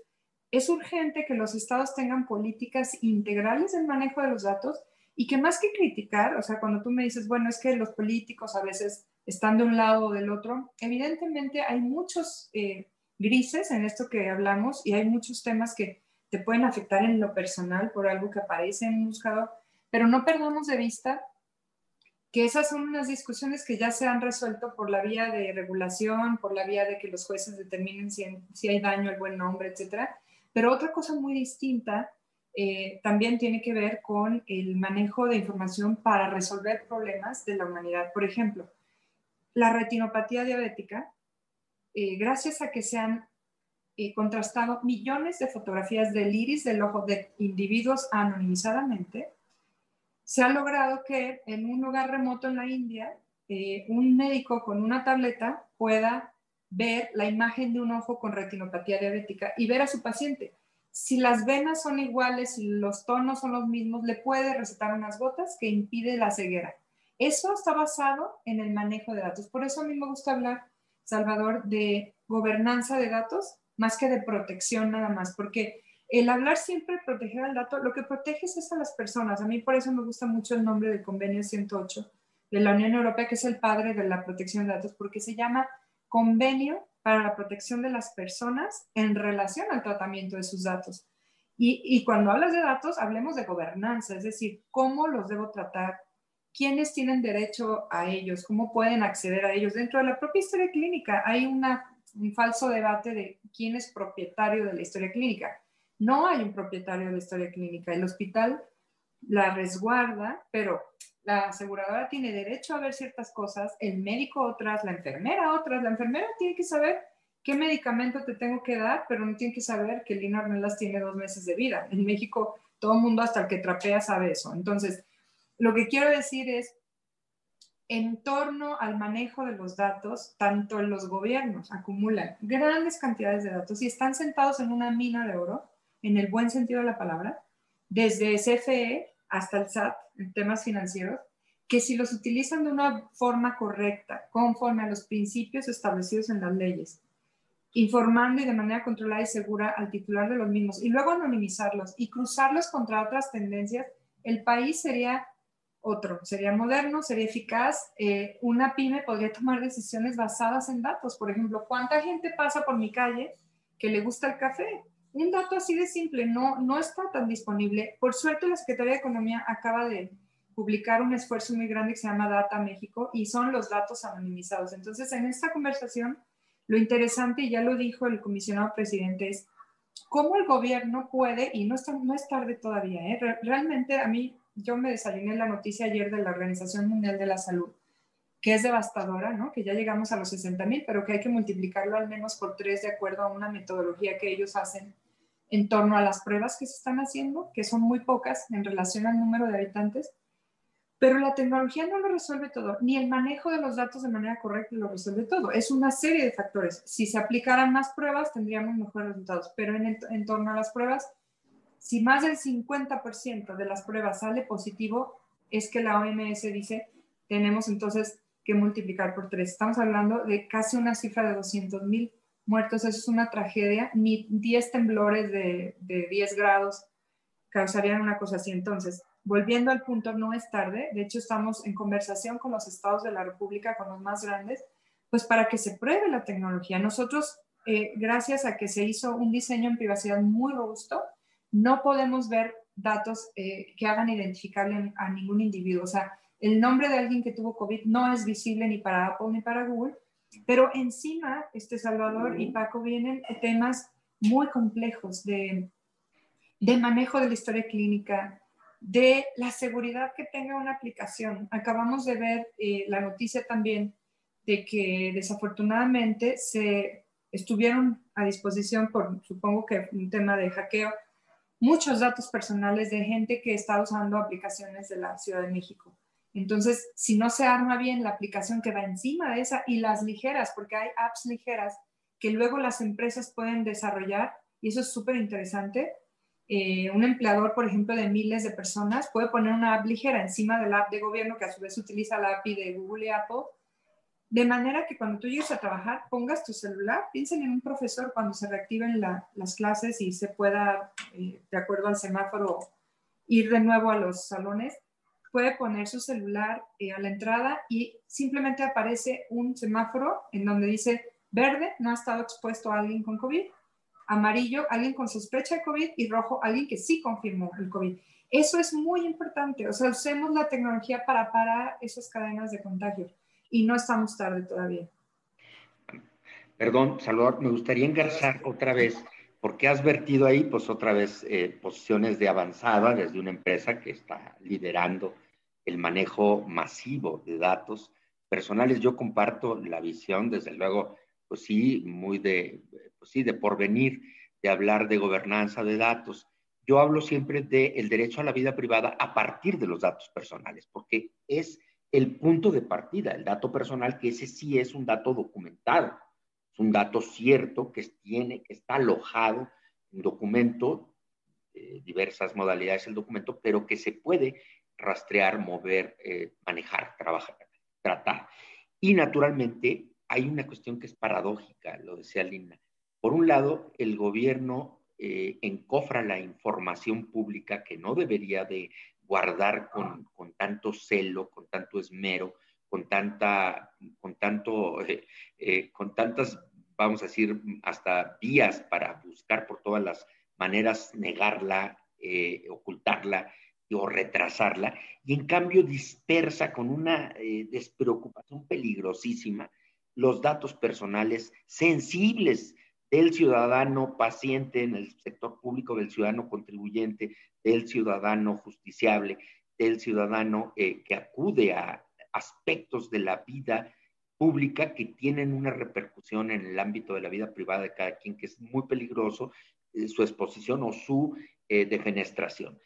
es urgente que los estados tengan políticas integrales del manejo de los datos y que más que criticar, o sea, cuando tú me dices, bueno, es que los políticos a veces están de un lado o del otro, evidentemente hay muchos eh, grises en esto que hablamos y hay muchos temas que te pueden afectar en lo personal por algo que aparece en un buscador, pero no perdamos de vista que esas son unas discusiones que ya se han resuelto por la vía de regulación, por la vía de que los jueces determinen si, hay daño al buen nombre, etcétera. Pero otra cosa muy distinta eh, también tiene que ver con el manejo de información para resolver problemas de la humanidad. Por ejemplo, la retinopatía diabética, eh, gracias a que se han eh, contrastado millones de fotografías del iris del ojo de individuos anonimizadamente, se ha logrado que en un lugar remoto en la India, eh, un médico con una tableta pueda ver la imagen de un ojo con retinopatía diabética y ver a su paciente. Si las venas son iguales, y los tonos son los mismos, le puede recetar unas gotas que impide la ceguera. Eso está basado en el manejo de datos. Por eso a mí me gusta hablar, Salvador, de gobernanza de datos más que de protección nada más, porque el hablar siempre proteger al dato, lo que protege es a las personas. A mí por eso me gusta mucho el nombre del convenio 108 de la Unión Europea, que es el padre de la protección de datos, porque se llama Convenio para la Protección de las Personas en relación al tratamiento de sus datos. Y, y cuando hablas de datos, hablemos de gobernanza, es decir, cómo los debo tratar, quiénes tienen derecho a ellos, cómo pueden acceder a ellos. Dentro de la propia historia clínica hay una, un falso debate de quién es propietario de la historia clínica. No hay un propietario de la historia clínica. El hospital la resguarda, pero la aseguradora tiene derecho a ver ciertas cosas, el médico otras, la enfermera otras. La enfermera tiene que saber qué medicamento te tengo que dar, pero no tiene que saber que Lina Ornelas tiene dos meses de vida. En México, todo el mundo, hasta el que trapea, sabe eso. Entonces, lo que quiero decir es, en torno al manejo de los datos, tanto los gobiernos acumulan grandes cantidades de datos y están sentados en una mina de oro en el buen sentido de la palabra, desde CFE hasta el SAT, en temas financieros, que si los utilizan de una forma correcta, conforme a los principios establecidos en las leyes, informando y de manera controlada y segura al titular de los mismos, y luego anonimizarlos y cruzarlos contra otras tendencias, el país sería otro, sería moderno, sería eficaz. Eh, una pyme podría tomar decisiones basadas en datos. Por ejemplo, ¿cuánta gente pasa por mi calle que le gusta el café? un dato así de simple no, no está tan disponible. Por suerte, la Secretaría de Economía acaba de publicar un esfuerzo muy grande que se llama Data México y son los datos anonimizados. Entonces, en esta conversación, lo interesante, y ya lo dijo el comisionado presidente, es cómo el gobierno puede, y no, está, no es tarde todavía, ¿eh? realmente a mí, yo me desayuné la noticia ayer de la Organización Mundial de la Salud, que es devastadora, ¿no? que ya llegamos a los 60 mil, pero que hay que multiplicarlo al menos por tres de acuerdo a una metodología que ellos hacen en torno a las pruebas que se están haciendo, que son muy pocas en relación al número de habitantes, pero la tecnología no lo resuelve todo, ni el manejo de los datos de manera correcta lo resuelve todo. Es una serie de factores. Si se aplicaran más pruebas, tendríamos mejores resultados, pero en, en torno a las pruebas, si más del 50% de las pruebas sale positivo, es que la OMS dice, tenemos entonces que multiplicar por tres. Estamos hablando de casi una cifra de 200 mil muertos, eso es una tragedia, ni 10 temblores de, de 10 grados causarían una cosa así. Entonces, volviendo al punto, no es tarde, de hecho estamos en conversación con los estados de la República, con los más grandes, pues para que se pruebe la tecnología. Nosotros, eh, gracias a que se hizo un diseño en privacidad muy robusto, no podemos ver datos eh, que hagan identificable a ningún individuo. O sea, el nombre de alguien que tuvo COVID no es visible ni para Apple ni para Google, pero encima, este Salvador y Paco vienen temas muy complejos de, de manejo de la historia clínica, de la seguridad que tenga una aplicación. Acabamos de ver eh, la noticia también de que desafortunadamente se estuvieron a disposición por, supongo que un tema de hackeo, muchos datos personales de gente que está usando aplicaciones de la Ciudad de México. Entonces, si no se arma bien la aplicación que va encima de esa y las ligeras, porque hay apps ligeras que luego las empresas pueden desarrollar, y eso es súper interesante. Eh, un empleador, por ejemplo, de miles de personas puede poner una app ligera encima de la app de gobierno que a su vez utiliza la API de Google y Apple de manera que cuando tú llegues a trabajar, pongas tu celular, piensen en un profesor cuando se reactiven las clases y se pueda, eh, de acuerdo al semáforo, ir de nuevo a los salones, puede poner su celular eh, a la entrada y simplemente aparece un semáforo en donde dice verde, no ha estado expuesto a alguien con COVID, amarillo, alguien con sospecha de COVID y rojo, alguien que sí confirmó el COVID. Eso es muy importante, o sea, usemos la tecnología para parar esas cadenas de contagio y no estamos tarde todavía. Perdón, Salvador, me gustaría engarzar otra vez, porque has vertido ahí, pues otra vez, eh, posiciones de avanzada desde una empresa que está liderando el manejo masivo de datos personales. Yo comparto la visión, desde luego, pues sí, muy de, pues sí, de porvenir, de hablar de gobernanza de datos. Yo hablo siempre del derecho a la vida privada a partir de los datos personales, porque es el punto de partida, el dato personal, que ese sí es un dato documentado, es un dato cierto que tiene, que está alojado en documento, eh, diversas modalidades del documento, pero que se puede rastrear, mover, eh, manejar, trabajar, tratar. Y naturalmente hay una cuestión que es paradójica, lo decía Lina. Por un lado, el gobierno eh, encofra la información pública que no debería de guardar con, con tanto celo, con tanto esmero, con, tanta, con, tanto, eh, eh, con tantas, vamos a decir, hasta vías para buscar por todas las maneras negarla, eh, ocultarla o retrasarla, y en cambio dispersa con una despreocupación peligrosísima los datos personales sensibles del ciudadano paciente en el sector público, del ciudadano contribuyente, del ciudadano justiciable, del ciudadano eh, que acude a aspectos de la vida pública que tienen una repercusión en el ámbito de la vida privada de cada quien, que es muy peligroso eh, su exposición o su eh, defenestración.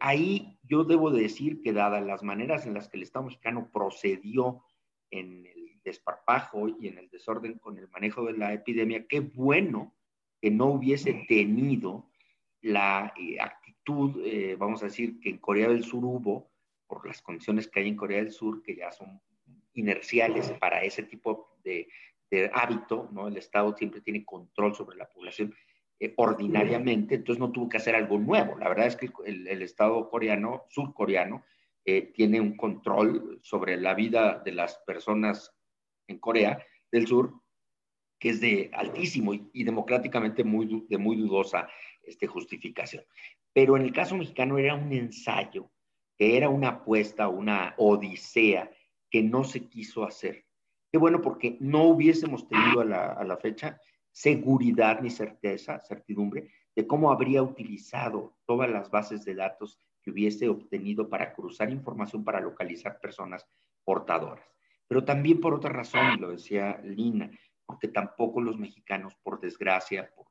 ahí yo debo decir que dadas las maneras en las que el Estado mexicano procedió en el desparpajo y en el desorden con el manejo de la epidemia, qué bueno que no hubiese tenido la eh, vamos a decir, que en Corea del Sur hubo, por las condiciones que hay en Corea del Sur, que ya son inerciales para ese tipo de, hábito, ¿no? El Estado siempre tiene control sobre la población eh, ordinariamente, entonces no tuvo que hacer algo nuevo. La verdad es que el, Estado coreano, surcoreano, eh, tiene un control sobre la vida de las personas en Corea del Sur que es de altísimo y, democráticamente muy, de muy dudosa este, justificación. Pero en el caso mexicano era un ensayo, que era una apuesta, una odisea que no se quiso hacer. Qué bueno, porque no hubiésemos tenido a la, a la fecha seguridad ni certeza, certidumbre de cómo habría utilizado todas las bases de datos que hubiese obtenido para cruzar información para localizar personas portadoras. Pero también por otra razón, lo decía Lina, porque tampoco los mexicanos, por desgracia, por,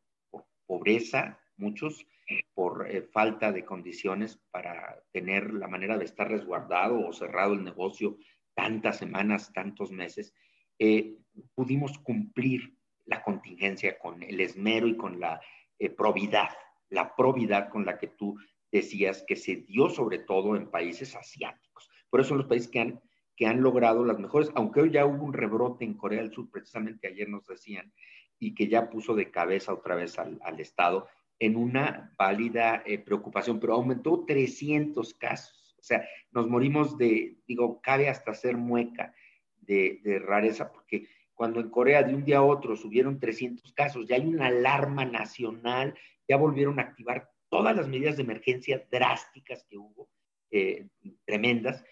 pobreza, muchos, por eh, falta de condiciones para tener la manera de estar resguardado o cerrado el negocio tantas semanas, tantos meses, eh, pudimos cumplir la contingencia con el esmero y con la eh, probidad, la probidad con la que tú decías que se dio sobre todo en países asiáticos. Por eso los países que han, que han logrado las mejores, aunque hoy ya hubo un rebrote en Corea del Sur, precisamente ayer nos decían, y que ya puso de cabeza otra vez al, al Estado, en una válida eh, preocupación, pero aumentó 300 casos. O sea, nos morimos de, digo, cabe hasta ser mueca de, de, rareza, porque cuando en Corea de un día a otro subieron 300 casos, ya hay una alarma nacional, ya volvieron a activar todas las medidas de emergencia drásticas que hubo, eh, tremendas,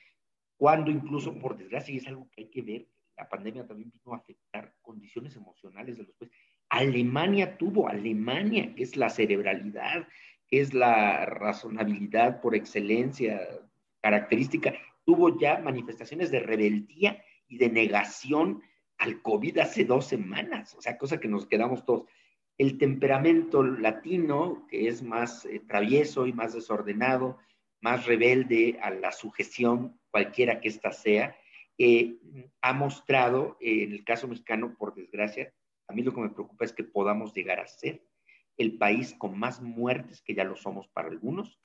cuando incluso, por desgracia, y es algo que hay que ver, la pandemia también vino a afectar condiciones emocionales de los países Alemania tuvo, Alemania, que es la cerebralidad, que es la razonabilidad por excelencia, característica, tuvo ya manifestaciones de rebeldía y de negación al COVID hace dos semanas, o sea, cosa que nos quedamos todos. El temperamento latino, que es más eh, travieso y más desordenado, más rebelde a la sujeción, cualquiera que ésta sea, eh, ha mostrado, eh, en el caso mexicano, por desgracia, a mí lo que me preocupa es que podamos llegar a ser el país con más muertes, que ya lo somos para algunos,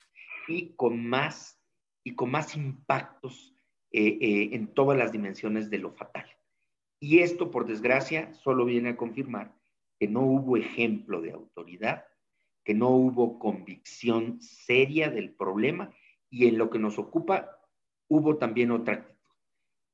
y con más, y con más impactos en todas las dimensiones de lo fatal. Y esto, por desgracia, solo viene a confirmar que no hubo ejemplo de autoridad, que no hubo convicción seria del problema y en lo que nos ocupa hubo también otra actitud.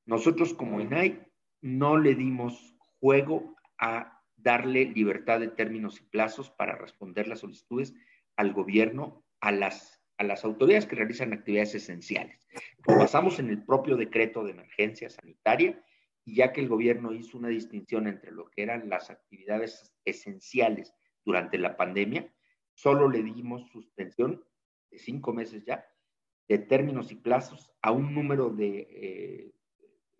Nosotros como INAI no le dimos juego a darle libertad de términos y plazos para responder las solicitudes al gobierno, a las, a las autoridades que realizan actividades esenciales. Lo basamos en el propio decreto de emergencia sanitaria y ya que el gobierno hizo una distinción entre lo que eran las actividades esenciales durante la pandemia, solo le dimos suspensión de cinco meses ya de términos y plazos a un número de eh,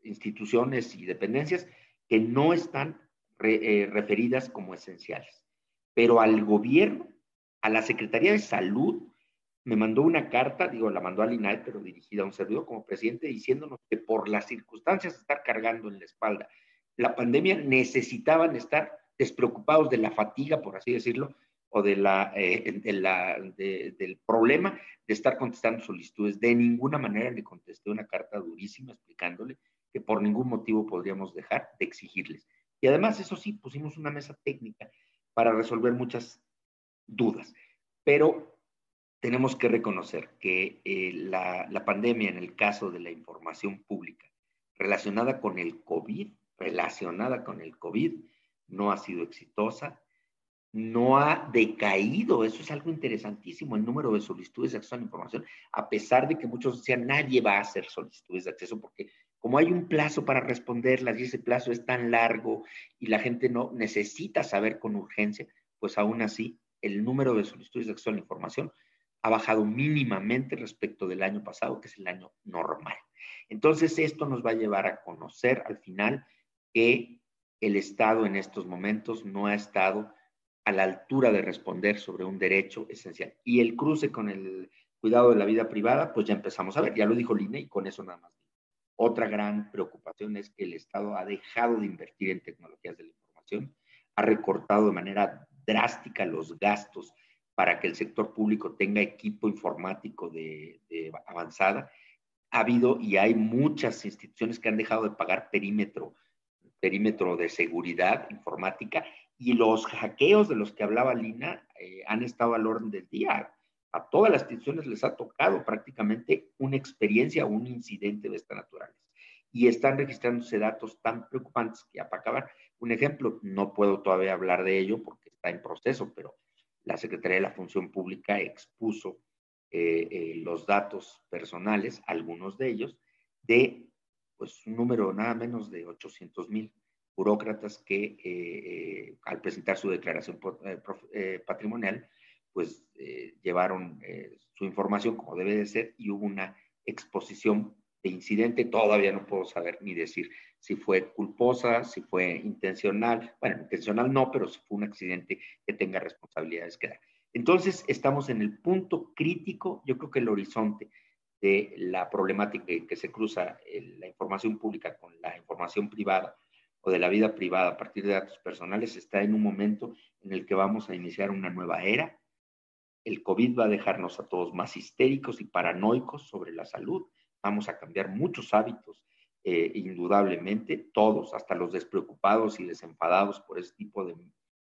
instituciones y dependencias que no están eh, referidas como esenciales. Pero al gobierno, a la Secretaría de Salud, me mandó una carta, digo, la mandó al INAI, pero dirigida a un servidor como presidente, diciéndonos que por las circunstancias de estar cargando en la espalda la pandemia, necesitaban estar despreocupados de la fatiga, por así decirlo, o de la, eh, del problema de estar contestando solicitudes. De ninguna manera le contesté una carta durísima explicándole que por ningún motivo podríamos dejar de exigirles. Y además, eso sí, pusimos una mesa técnica para resolver muchas dudas. Pero tenemos que reconocer que eh, la, la, pandemia en el caso de la información pública relacionada con el COVID, relacionada con el COVID, no ha sido exitosa, no ha decaído, eso es algo interesantísimo, el número de solicitudes de acceso a la información, a pesar de que muchos decían, nadie va a hacer solicitudes de acceso porque como hay un plazo para responderlas y ese plazo es tan largo y la gente no necesita saber con urgencia, pues aún así el número de solicitudes de acceso a la información ha bajado mínimamente respecto del año pasado, que es el año normal. Entonces, esto nos va a llevar a conocer al final que el Estado en estos momentos no ha estado a la altura de responder sobre un derecho esencial. Y el cruce con el cuidado de la vida privada, pues ya empezamos a ver, ya lo dijo Lina y con eso nada más. Otra gran preocupación es que el Estado ha dejado de invertir en tecnologías de la información, ha recortado de manera drástica los gastos para que el sector público tenga equipo informático de, avanzada. Ha habido y hay muchas instituciones que han dejado de pagar perímetro, perímetro de seguridad informática y los hackeos de los que hablaba Lina eh, han estado al orden del día. A todas las instituciones les ha tocado prácticamente una experiencia o un incidente de esta naturaleza. Y están registrándose datos tan preocupantes que ya para acabar, un ejemplo, no puedo todavía hablar de ello porque está en proceso, pero la Secretaría de la Función Pública expuso eh, eh, los datos personales, algunos de ellos, de pues, un número nada menos de 800 mil burócratas que eh, al presentar su declaración patrimonial, pues llevaron su información como debe de ser y hubo una exposición de incidente, todavía no puedo saber ni decir si fue culposa, si fue intencional, bueno, intencional no, pero si fue un accidente que tenga responsabilidades que dar. Entonces, estamos en el punto crítico, yo creo que el horizonte de la problemática que se cruza la información pública con la información privada o de la vida privada a partir de datos personales está en un momento en el que vamos a iniciar una nueva era. El COVID va a dejarnos a todos más histéricos y paranoicos sobre la salud. Vamos a cambiar muchos hábitos eh, indudablemente, todos, hasta los despreocupados y desenfadados por ese tipo de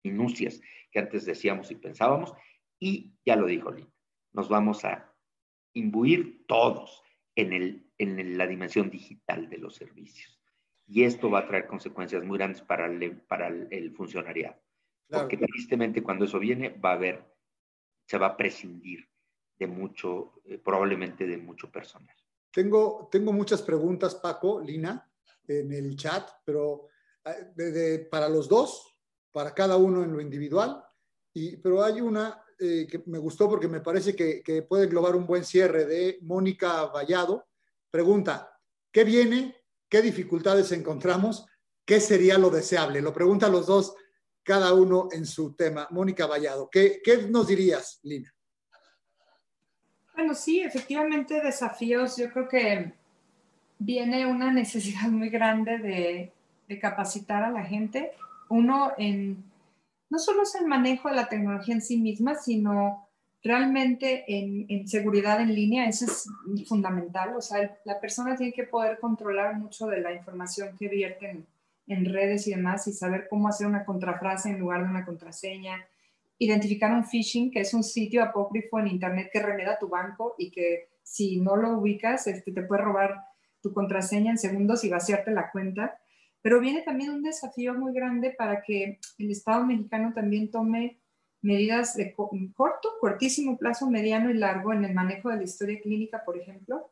minucias que antes decíamos y pensábamos. Y ya lo dijo Lina, nos vamos a imbuir todos en, el, en la dimensión digital de los servicios. Y esto va a traer consecuencias muy grandes para el, para el, funcionariado. Porque tristemente cuando eso viene va a haber, se va a prescindir de mucho, eh, probablemente de mucho personal. Tengo, tengo muchas preguntas, Paco, Lina, en el chat, pero ah, para los dos, para cada uno en lo individual Y, pero hay una eh, que me gustó porque me parece que, que puede englobar un buen cierre de Mónica Vallado. Pregunta, ¿qué viene? ¿Qué dificultades encontramos? ¿Qué sería lo deseable? Lo preguntan los dos, cada uno en su tema. Mónica Vallado, ¿qué, qué nos dirías, Lina? Bueno, sí, efectivamente desafíos. Yo creo que viene una necesidad muy grande de, de capacitar a la gente. Uno en, no solo es el manejo de la tecnología en sí misma, sino realmente en, seguridad en línea, eso es fundamental. O sea, la persona tiene que poder controlar mucho de la información que vierte en, redes y demás y saber cómo hacer una contrafrase en lugar de una contraseña. Identificar un phishing, que es un sitio apócrifo en Internet que remeda tu banco y que si no lo ubicas, este, te puede robar tu contraseña en segundos y vaciarte la cuenta. Pero viene también un desafío muy grande para que el Estado mexicano también tome medidas de corto, cortísimo plazo, mediano y largo en el manejo de la historia clínica, por ejemplo,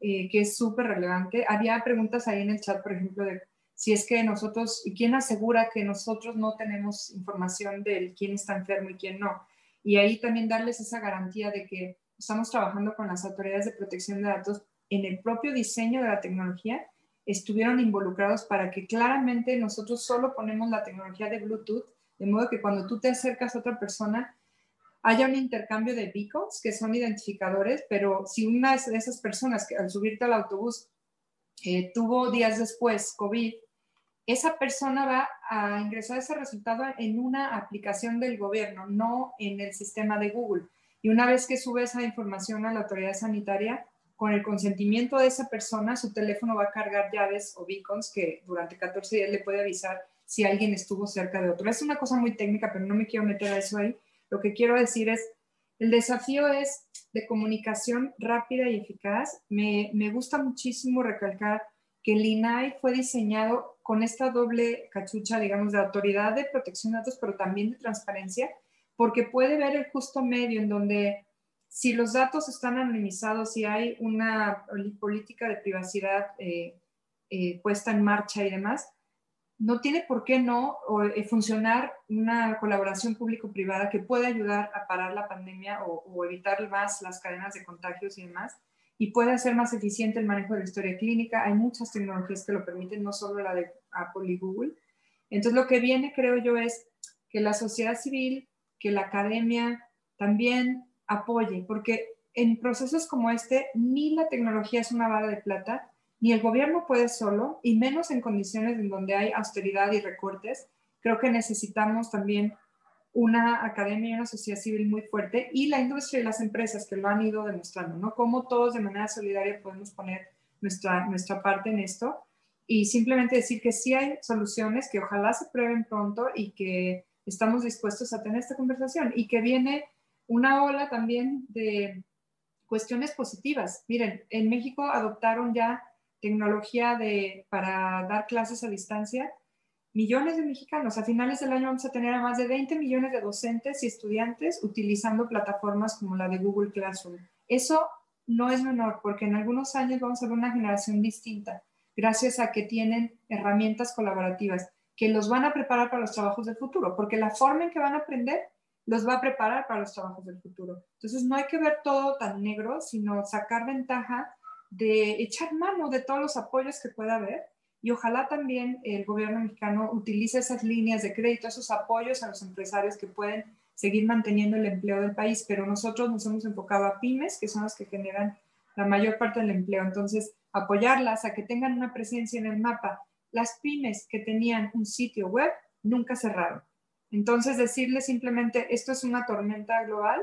eh, que es súper relevante. Había preguntas ahí en el chat, por ejemplo, de si es que nosotros, y quién asegura que nosotros no tenemos información de quién está enfermo y quién no. Y ahí también darles esa garantía de que estamos trabajando con las autoridades de protección de datos en el propio diseño de la tecnología, estuvieron involucrados para que claramente nosotros solo ponemos la tecnología de Bluetooth, de modo que cuando tú te acercas a otra persona, haya un intercambio de beacons, que son identificadores, pero si una de esas personas que al subirte al autobús eh, tuvo días después COVID, esa persona va a ingresar ese resultado en una aplicación del gobierno, no en el sistema de Google. Y una vez que sube esa información a la autoridad sanitaria, con el consentimiento de esa persona, su teléfono va a cargar llaves o beacons que durante 14 días le puede avisar si alguien estuvo cerca de otro. Es una cosa muy técnica, pero no me quiero meter a eso ahí. Lo que quiero decir es, el desafío es de comunicación rápida y eficaz. Me, me gusta muchísimo recalcar que el INAI fue diseñado con esta doble cachucha, digamos, de autoridad de protección de datos, pero también de transparencia, porque puede ver el justo medio en donde si los datos están anonimizados, si hay una política de privacidad eh, eh, puesta en marcha y demás, no tiene por qué no eh, funcionar una colaboración público-privada que pueda ayudar a parar la pandemia o, o evitar más las cadenas de contagios y demás y puede hacer más eficiente el manejo de la historia clínica. Hay muchas tecnologías que lo permiten, no solo la de Apple y Google. Entonces, lo que viene, creo yo, es que la sociedad civil, que la academia también apoye, porque en procesos como este, ni la tecnología es una vara de plata, ni el gobierno puede solo, y menos en condiciones en donde hay austeridad y recortes. Creo que necesitamos también una academia y una sociedad civil muy fuerte y la industria y las empresas que lo han ido demostrando, ¿no? Cómo todos de manera solidaria podemos poner nuestra, nuestra parte en esto y simplemente decir que sí hay soluciones que ojalá se prueben pronto y que estamos dispuestos a tener esta conversación y que viene una ola también de cuestiones positivas. Miren, en México adoptaron ya tecnología de, para dar clases a distancia millones de mexicanos. A finales del año vamos a tener a más de 20 millones de docentes y estudiantes utilizando plataformas como la de Google Classroom. Eso no es menor porque en algunos años vamos a ver una generación distinta gracias a que tienen herramientas colaborativas que los van a preparar para los trabajos del futuro, porque la forma en que van a aprender los va a preparar para los trabajos del futuro. Entonces no hay que ver todo tan negro, sino sacar ventaja de echar mano de todos los apoyos que pueda haber y ojalá también el gobierno mexicano utilice esas líneas de crédito, esos apoyos a los empresarios que pueden seguir manteniendo el empleo del país, pero nosotros nos hemos enfocado a pymes, que son las que generan la mayor parte del empleo. Entonces, apoyarlas a que tengan una presencia en el mapa. Las pymes que tenían un sitio web nunca cerraron. Entonces, decirles simplemente, esto es una tormenta global,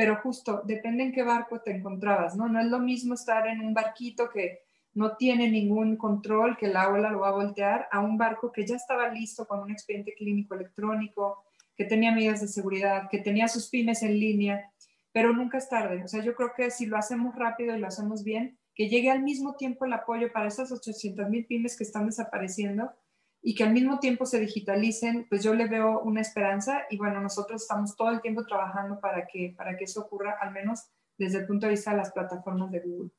pero justo depende en qué barco te encontrabas, ¿no? No es lo mismo estar en un barquito que no tiene ningún control, que la ola lo va a voltear, a un barco que ya estaba listo con un expediente clínico electrónico, que tenía medidas de seguridad, que tenía sus pymes en línea, pero nunca es tarde. O sea, yo creo que si lo hacemos rápido y lo hacemos bien, que llegue al mismo tiempo el apoyo para esas 800 mil pymes que están desapareciendo y que al mismo tiempo se digitalicen, pues yo le veo una esperanza y bueno, nosotros estamos todo el tiempo trabajando para que, para que eso ocurra, al menos desde el punto de vista de las plataformas de Google.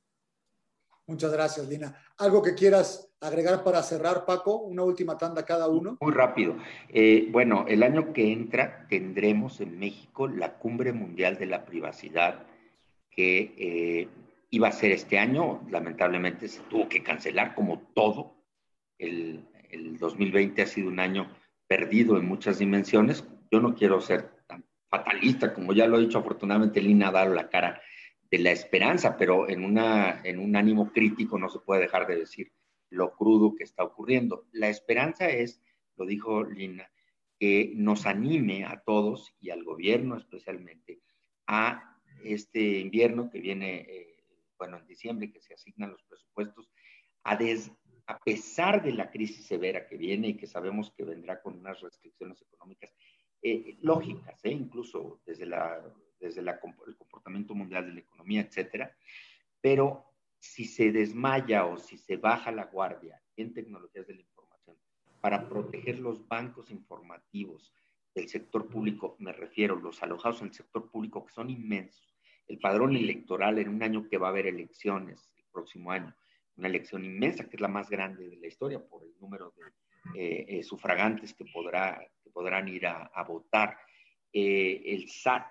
Muchas gracias, Lina. ¿Algo que quieras agregar para cerrar, Paco? Una última tanda cada uno. Muy rápido. Eh, bueno, el año que entra tendremos en México la Cumbre Mundial de la Privacidad que eh, iba a ser este año. Lamentablemente se tuvo que cancelar como todo. El, el 2020 ha sido un año perdido en muchas dimensiones. Yo no quiero ser tan fatalista, como ya lo ha dicho afortunadamente Lina ha dado la cara de la esperanza, pero en, una, en un ánimo crítico no se puede dejar de decir lo crudo que está ocurriendo. La esperanza es, lo dijo Lina, que nos anime a todos y al gobierno especialmente a este invierno que viene, eh, bueno, en diciembre, que se asignan los presupuestos, a, a pesar de la crisis severa que viene y que sabemos que vendrá con unas restricciones económicas eh, lógicas, eh, incluso desde el comportamiento mundial de la economía, etcétera. Pero si se desmaya o si se baja la guardia en tecnologías de la información para proteger los bancos informativos del sector público, me refiero los alojados en el sector público que son inmensos, el padrón electoral en un año que va a haber elecciones el próximo año, una elección inmensa que es la más grande de la historia por el número de eh, eh, sufragantes que, podrá, que podrán ir a, votar, eh, el SAT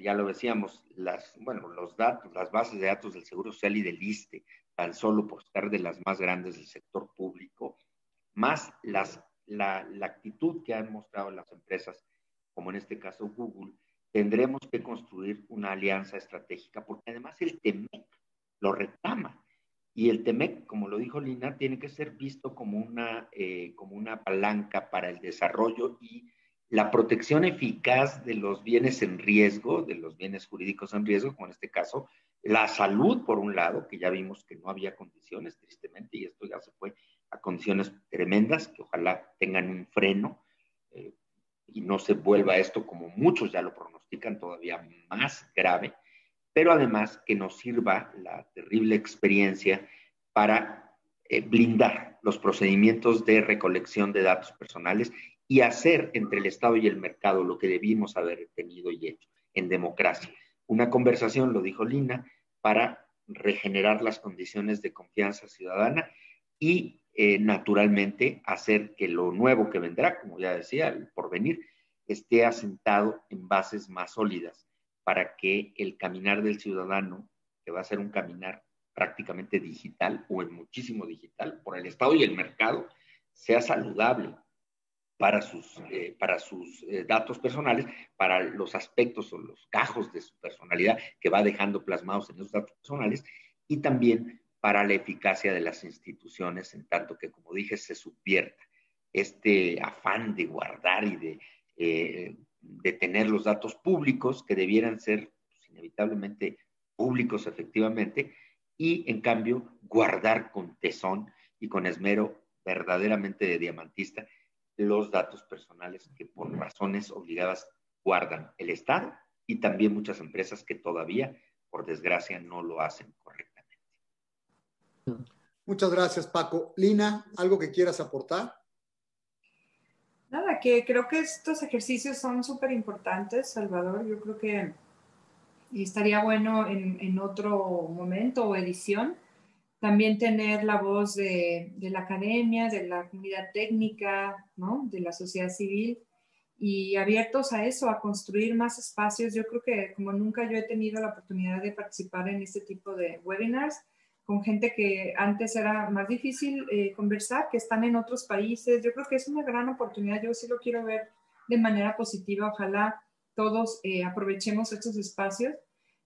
ya lo decíamos, las, bueno, los datos, las bases de datos del Seguro Social y del ISTE, tan solo por estar de las más grandes del sector público, más las, la, la actitud que han mostrado las empresas, como en este caso Google, tendremos que construir una alianza estratégica, porque además el TEMEC lo reclama. Y el TEMEC, como lo dijo Lina, tiene que ser visto como una, eh, como una palanca para el desarrollo y la protección eficaz de los bienes en riesgo, de los bienes jurídicos en riesgo, como en este caso, la salud, por un lado, que ya vimos que no había condiciones, tristemente, y esto ya se fue a condiciones tremendas, que ojalá tengan un freno eh, y no se vuelva esto, como muchos ya lo pronostican, todavía más grave, pero además que nos sirva la terrible experiencia para eh, blindar los procedimientos de recolección de datos personales y hacer entre el Estado y el mercado lo que debimos haber tenido y hecho en democracia. Una conversación, lo dijo Lina, para regenerar las condiciones de confianza ciudadana y eh, naturalmente hacer que lo nuevo que vendrá, como ya decía, el porvenir, esté asentado en bases más sólidas para que el caminar del ciudadano, que va a ser un caminar prácticamente digital o en muchísimo digital por el Estado y el mercado, sea saludable, para sus, eh, para sus eh, datos personales, para los aspectos o los cajos de su personalidad que va dejando plasmados en esos datos personales y también para la eficacia de las instituciones, en tanto que, como dije, se subvierta este afán de guardar y de, eh, de tener los datos públicos que debieran ser pues, inevitablemente públicos efectivamente y en cambio guardar con tesón y con esmero verdaderamente de diamantista los datos personales que por razones obligadas guardan el Estado y también muchas empresas que todavía, por desgracia, no lo hacen correctamente. Muchas gracias, Paco. Lina, ¿algo que quieras aportar? Que creo que estos ejercicios son súper importantes, Salvador. Yo creo que estaría bueno en, en otro momento o edición también tener la voz de, la academia, de la comunidad técnica, ¿no? de la sociedad civil y abiertos a eso, a construir más espacios. Yo creo que como nunca yo he tenido la oportunidad de participar en este tipo de webinars con gente que antes era más difícil eh, conversar, que están en otros países. Yo creo que es una gran oportunidad. Yo sí lo quiero ver de manera positiva. Ojalá todos eh, aprovechemos estos espacios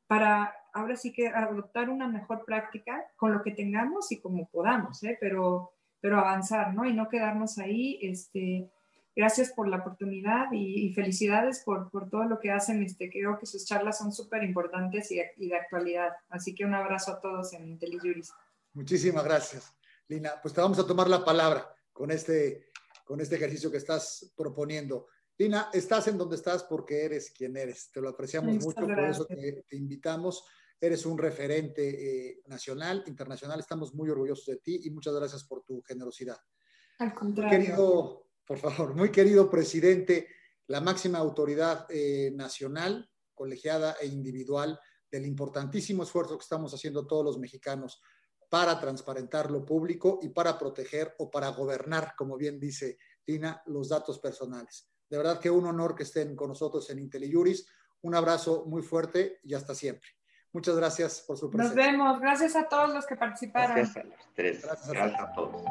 para ahora sí que adoptar una mejor práctica con lo que tengamos y como podamos, ¿eh? pero, pero avanzar, ¿no? Y no quedarnos ahí. Este, gracias por la oportunidad y, felicidades por, por, todo lo que hacen. Este, creo que sus charlas son súper importantes y, y, de actualidad. Así que un abrazo a todos en IntelliJuris. Muchísimas gracias, Lina. Pues te vamos a tomar la palabra con este, con este ejercicio que estás proponiendo. Lina, estás en donde estás porque eres quien eres. Te lo apreciamos mucho, por eso te, invitamos. Eres un referente eh, nacional, internacional. Estamos muy orgullosos de ti y muchas gracias por tu generosidad. Al contrario. Querido, por favor, muy querido presidente, la máxima autoridad eh, nacional, colegiada e individual del importantísimo esfuerzo que estamos haciendo todos los mexicanos para transparentar lo público y para proteger o para gobernar, como bien dice Tina, los datos personales. De verdad que un honor que estén con nosotros en IntelliJuris. Un abrazo muy fuerte y hasta siempre. Muchas gracias por su presencia. Nos vemos. Gracias a todos los que participaron. Gracias a los tres. Gracias a, gracias a todos.